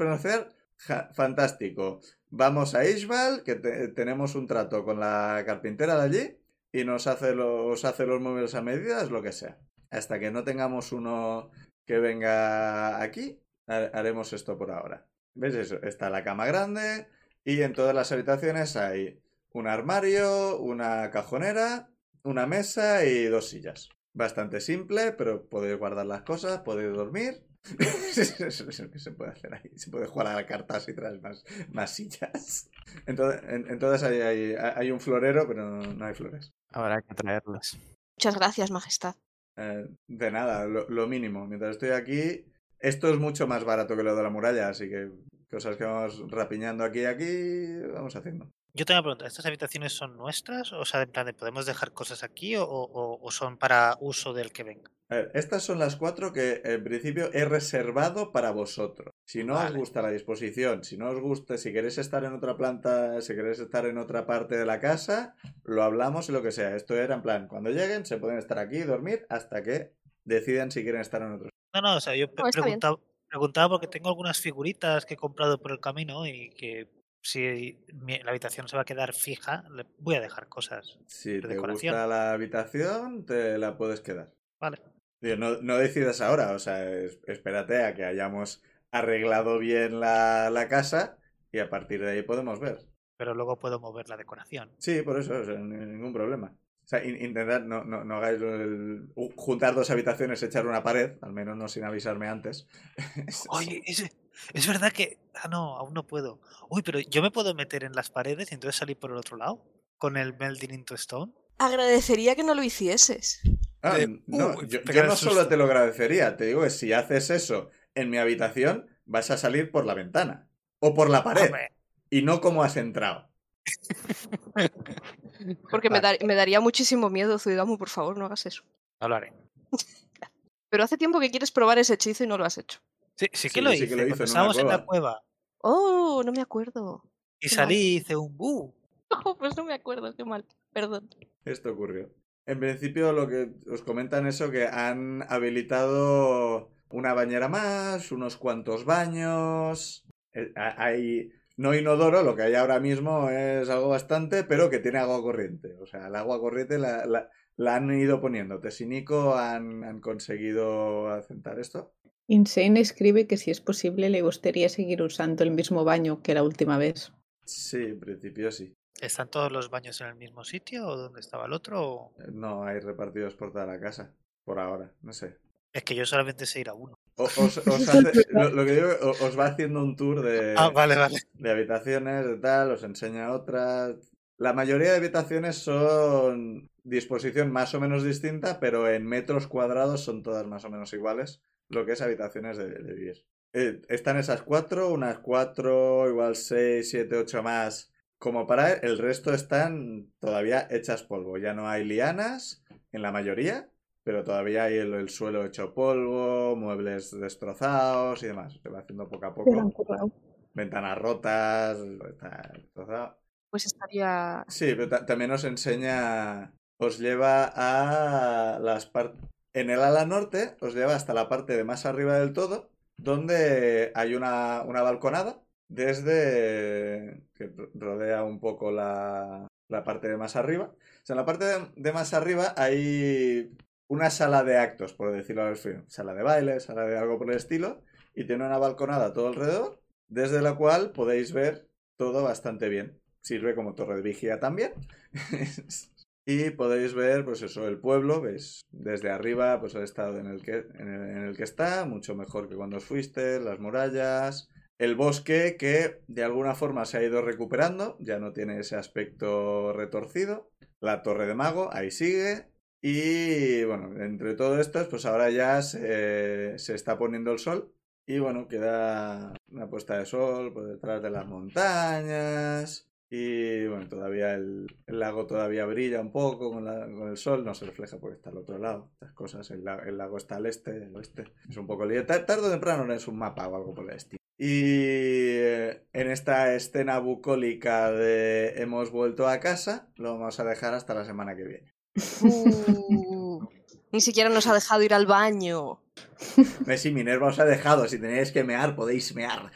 Ja, fantástico. Vamos a Ishbal, que te- tenemos un trato con la carpintera de allí y nos hace los, hace los muebles a medidas, lo que sea. Hasta que no tengamos uno que venga aquí, ha- haremos esto por ahora. ¿Ves eso? Está la cama grande y en todas las habitaciones hay un armario, una cajonera, una mesa y dos sillas. Bastante simple, pero podéis guardar las cosas, podéis dormir. Eso es lo que se puede hacer ahí. Se puede jugar a la carta si traes más, más sillas. Entonces, en- entonces hay, hay- hay un florero, pero no, no hay flores. Habrá que traerlas. Muchas gracias, Majestad. Eh, de nada, lo, lo mínimo. Mientras estoy aquí, esto es mucho más barato que lo de la muralla, así que cosas que vamos rapiñando aquí y aquí, vamos haciendo. Yo tengo una pregunta, ¿estas habitaciones son nuestras? O sea, en plan de, ¿podemos dejar cosas aquí o, o- o son para uso del que venga? A ver, estas son las cuatro que en principio he reservado para vosotros. Si no os gusta la disposición, si no os gusta, si queréis estar en otra planta, si queréis estar en otra parte de la casa, lo hablamos y lo que sea. Esto era en plan, cuando lleguen se pueden estar aquí y dormir hasta que decidan si quieren estar en otro. No, no, o sea, yo preguntaba porque tengo algunas figuritas que he comprado por el camino y que si la habitación se va a quedar fija, le voy a dejar cosas. Si De te decoración. gusta la habitación, te la puedes quedar. Vale. No, no decidas ahora, o sea, es- espérate a que hayamos arreglado bien la, la casa y a partir de ahí podemos ver. Pero luego puedo mover la decoración. Sí, por eso, o sea, ni- ningún problema. O sea, in- intentad, no, no, no hagáis el- juntar dos habitaciones, echar una pared, al menos no sin avisarme antes. Oye, ese- Es verdad que. Ah, no, aún no puedo. Uy, pero yo me puedo meter en las paredes y entonces salir por el otro lado. Con el Melding into Stone. Agradecería que no lo hicieses. Ah, De- no, Uy, yo, no solo te lo agradecería, te digo que si haces eso en mi habitación, vas a salir por la ventana o por la pared Hombre, y no como has entrado. Porque me, Vale. dar- me daría muchísimo miedo, Zuidamu, por favor, no hagas eso. no lo haré. Pero hace tiempo que quieres probar ese hechizo y no lo has hecho. Sí, sí que Sí, lo hice. que lo en estábamos en la cueva. Oh, no me acuerdo. y salí y hice un bu. Oh, pues no me acuerdo, qué mal. Perdón. Esto ocurrió. En principio lo que os comentan eso que han habilitado una bañera más, unos cuantos baños. eh, ha- Hay no inodoro, lo que hay ahora mismo es algo bastante, pero que tiene agua corriente. O sea, el agua corriente la, la- la han ido poniendo. Tess y Nico han, han conseguido acentar esto. Insane escribe que si es posible le gustaría seguir usando el mismo baño que la última vez. Sí, en principio sí. ¿Están todos los baños en el mismo sitio o dónde estaba el otro? o- No hay repartidos por toda la casa. Por ahora, no sé. Es que yo solamente sé ir a uno. O- os- os hace- lo, lo que digo, os va haciendo un tour de, Ah, vale, vale. de habitaciones, de tal, os enseña otras. La mayoría de habitaciones son disposición más o menos distinta, pero en metros cuadrados son todas más o menos iguales, lo que es habitaciones de, de vivir. Eh, están esas cuatro, unas cuatro, igual seis, siete, ocho más. Como para el resto están todavía hechas polvo. Ya no hay lianas en la mayoría, pero todavía hay el, el suelo hecho polvo, muebles destrozados y demás. Se va haciendo poco a poco. Ventanas rotas, está destrozado. Pues estaría. Sí, pero ta- también os enseña, os lleva a las partes... En el ala norte os lleva hasta la parte de más arriba del todo, donde hay una, una balconada desde que ro- rodea un poco la, la parte de más arriba. O sea, en la parte de, más arriba hay una sala de actos, por decirlo así, sala de baile, sala de algo por el estilo, y tiene una balconada todo alrededor, desde la cual podéis ver todo bastante bien. Sirve como torre de vigía también. y podéis ver, pues eso, el pueblo, desde arriba, pues el estado en el que, en el que está, mucho mejor que cuando os fuiste, las murallas, el bosque que de alguna forma se ha ido recuperando, ya no tiene ese aspecto retorcido, la torre de mago, ahí sigue, y bueno, entre todo esto, pues ahora ya se, se está poniendo el sol. Y bueno, queda una puesta de sol por detrás de las montañas. Y bueno, todavía el, el lago todavía brilla un poco con, la- con el sol, no se refleja porque está al otro lado. Estas cosas, el, la- el lago está al este, el oeste. Es un poco lío. Ta- Tarde o temprano no es un mapa o algo por el estilo. Y eh, en esta escena bucólica de hemos vuelto a casa, lo vamos a dejar hasta la semana que viene. Uh, ni siquiera nos ha dejado ir al baño. Messi Minerva os ha dejado, si tenéis que mear, podéis mear.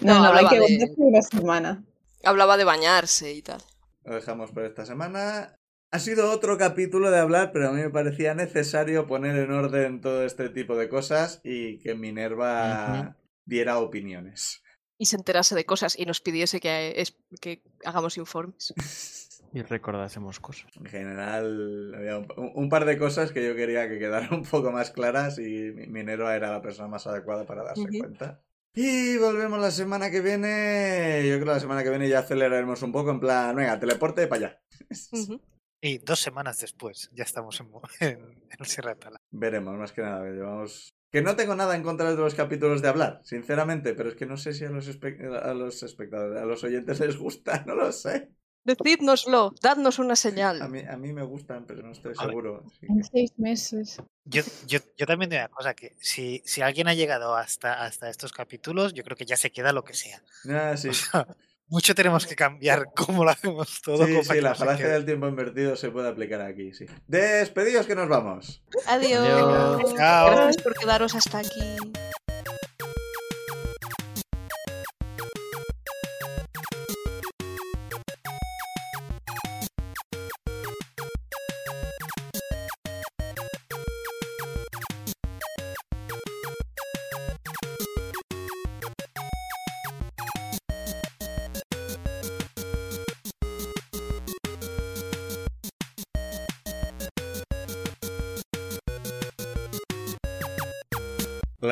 No, No, hay que de- una semana. Hablaba de bañarse y tal. Lo dejamos por esta semana. Ha sido otro capítulo de hablar, pero a mí me parecía necesario poner en orden todo este tipo de cosas y que Minerva diera opiniones. Y se enterase de cosas y nos pidiese que, es- que hagamos informes. Y recordásemos cosas. En general, había un, un par de cosas que yo quería que quedaran un poco más claras y Mi- Minerva era la persona más adecuada para darse cuenta. Y volvemos la semana que viene. Yo creo que la semana que viene ya aceleraremos un poco en plan, venga, teleporte para allá. Y dos semanas después ya estamos en, Mo- en, en Sierra de Tala. Veremos, más que nada, que llevamos... Que no tengo nada en contra de los capítulos de hablar, sinceramente, pero es que no sé si a los, espe- a los espectadores, a los oyentes les gusta, no lo sé. Decídnoslo, dadnos una A señal. mí, a mí me gustan, pero no estoy seguro. que- En seis meses. Yo, yo, yo también digo una cosa, que si, si alguien ha llegado hasta, hasta estos capítulos, yo creo que ya se queda lo que sea. Ah, sí. O sea, mucho tenemos que cambiar cómo lo hacemos todo. Sí, sí, la falacia del tiempo invertido se puede aplicar aquí, sí. Despedidos que nos vamos. Adiós. Adiós. Gracias por quedaros hasta aquí.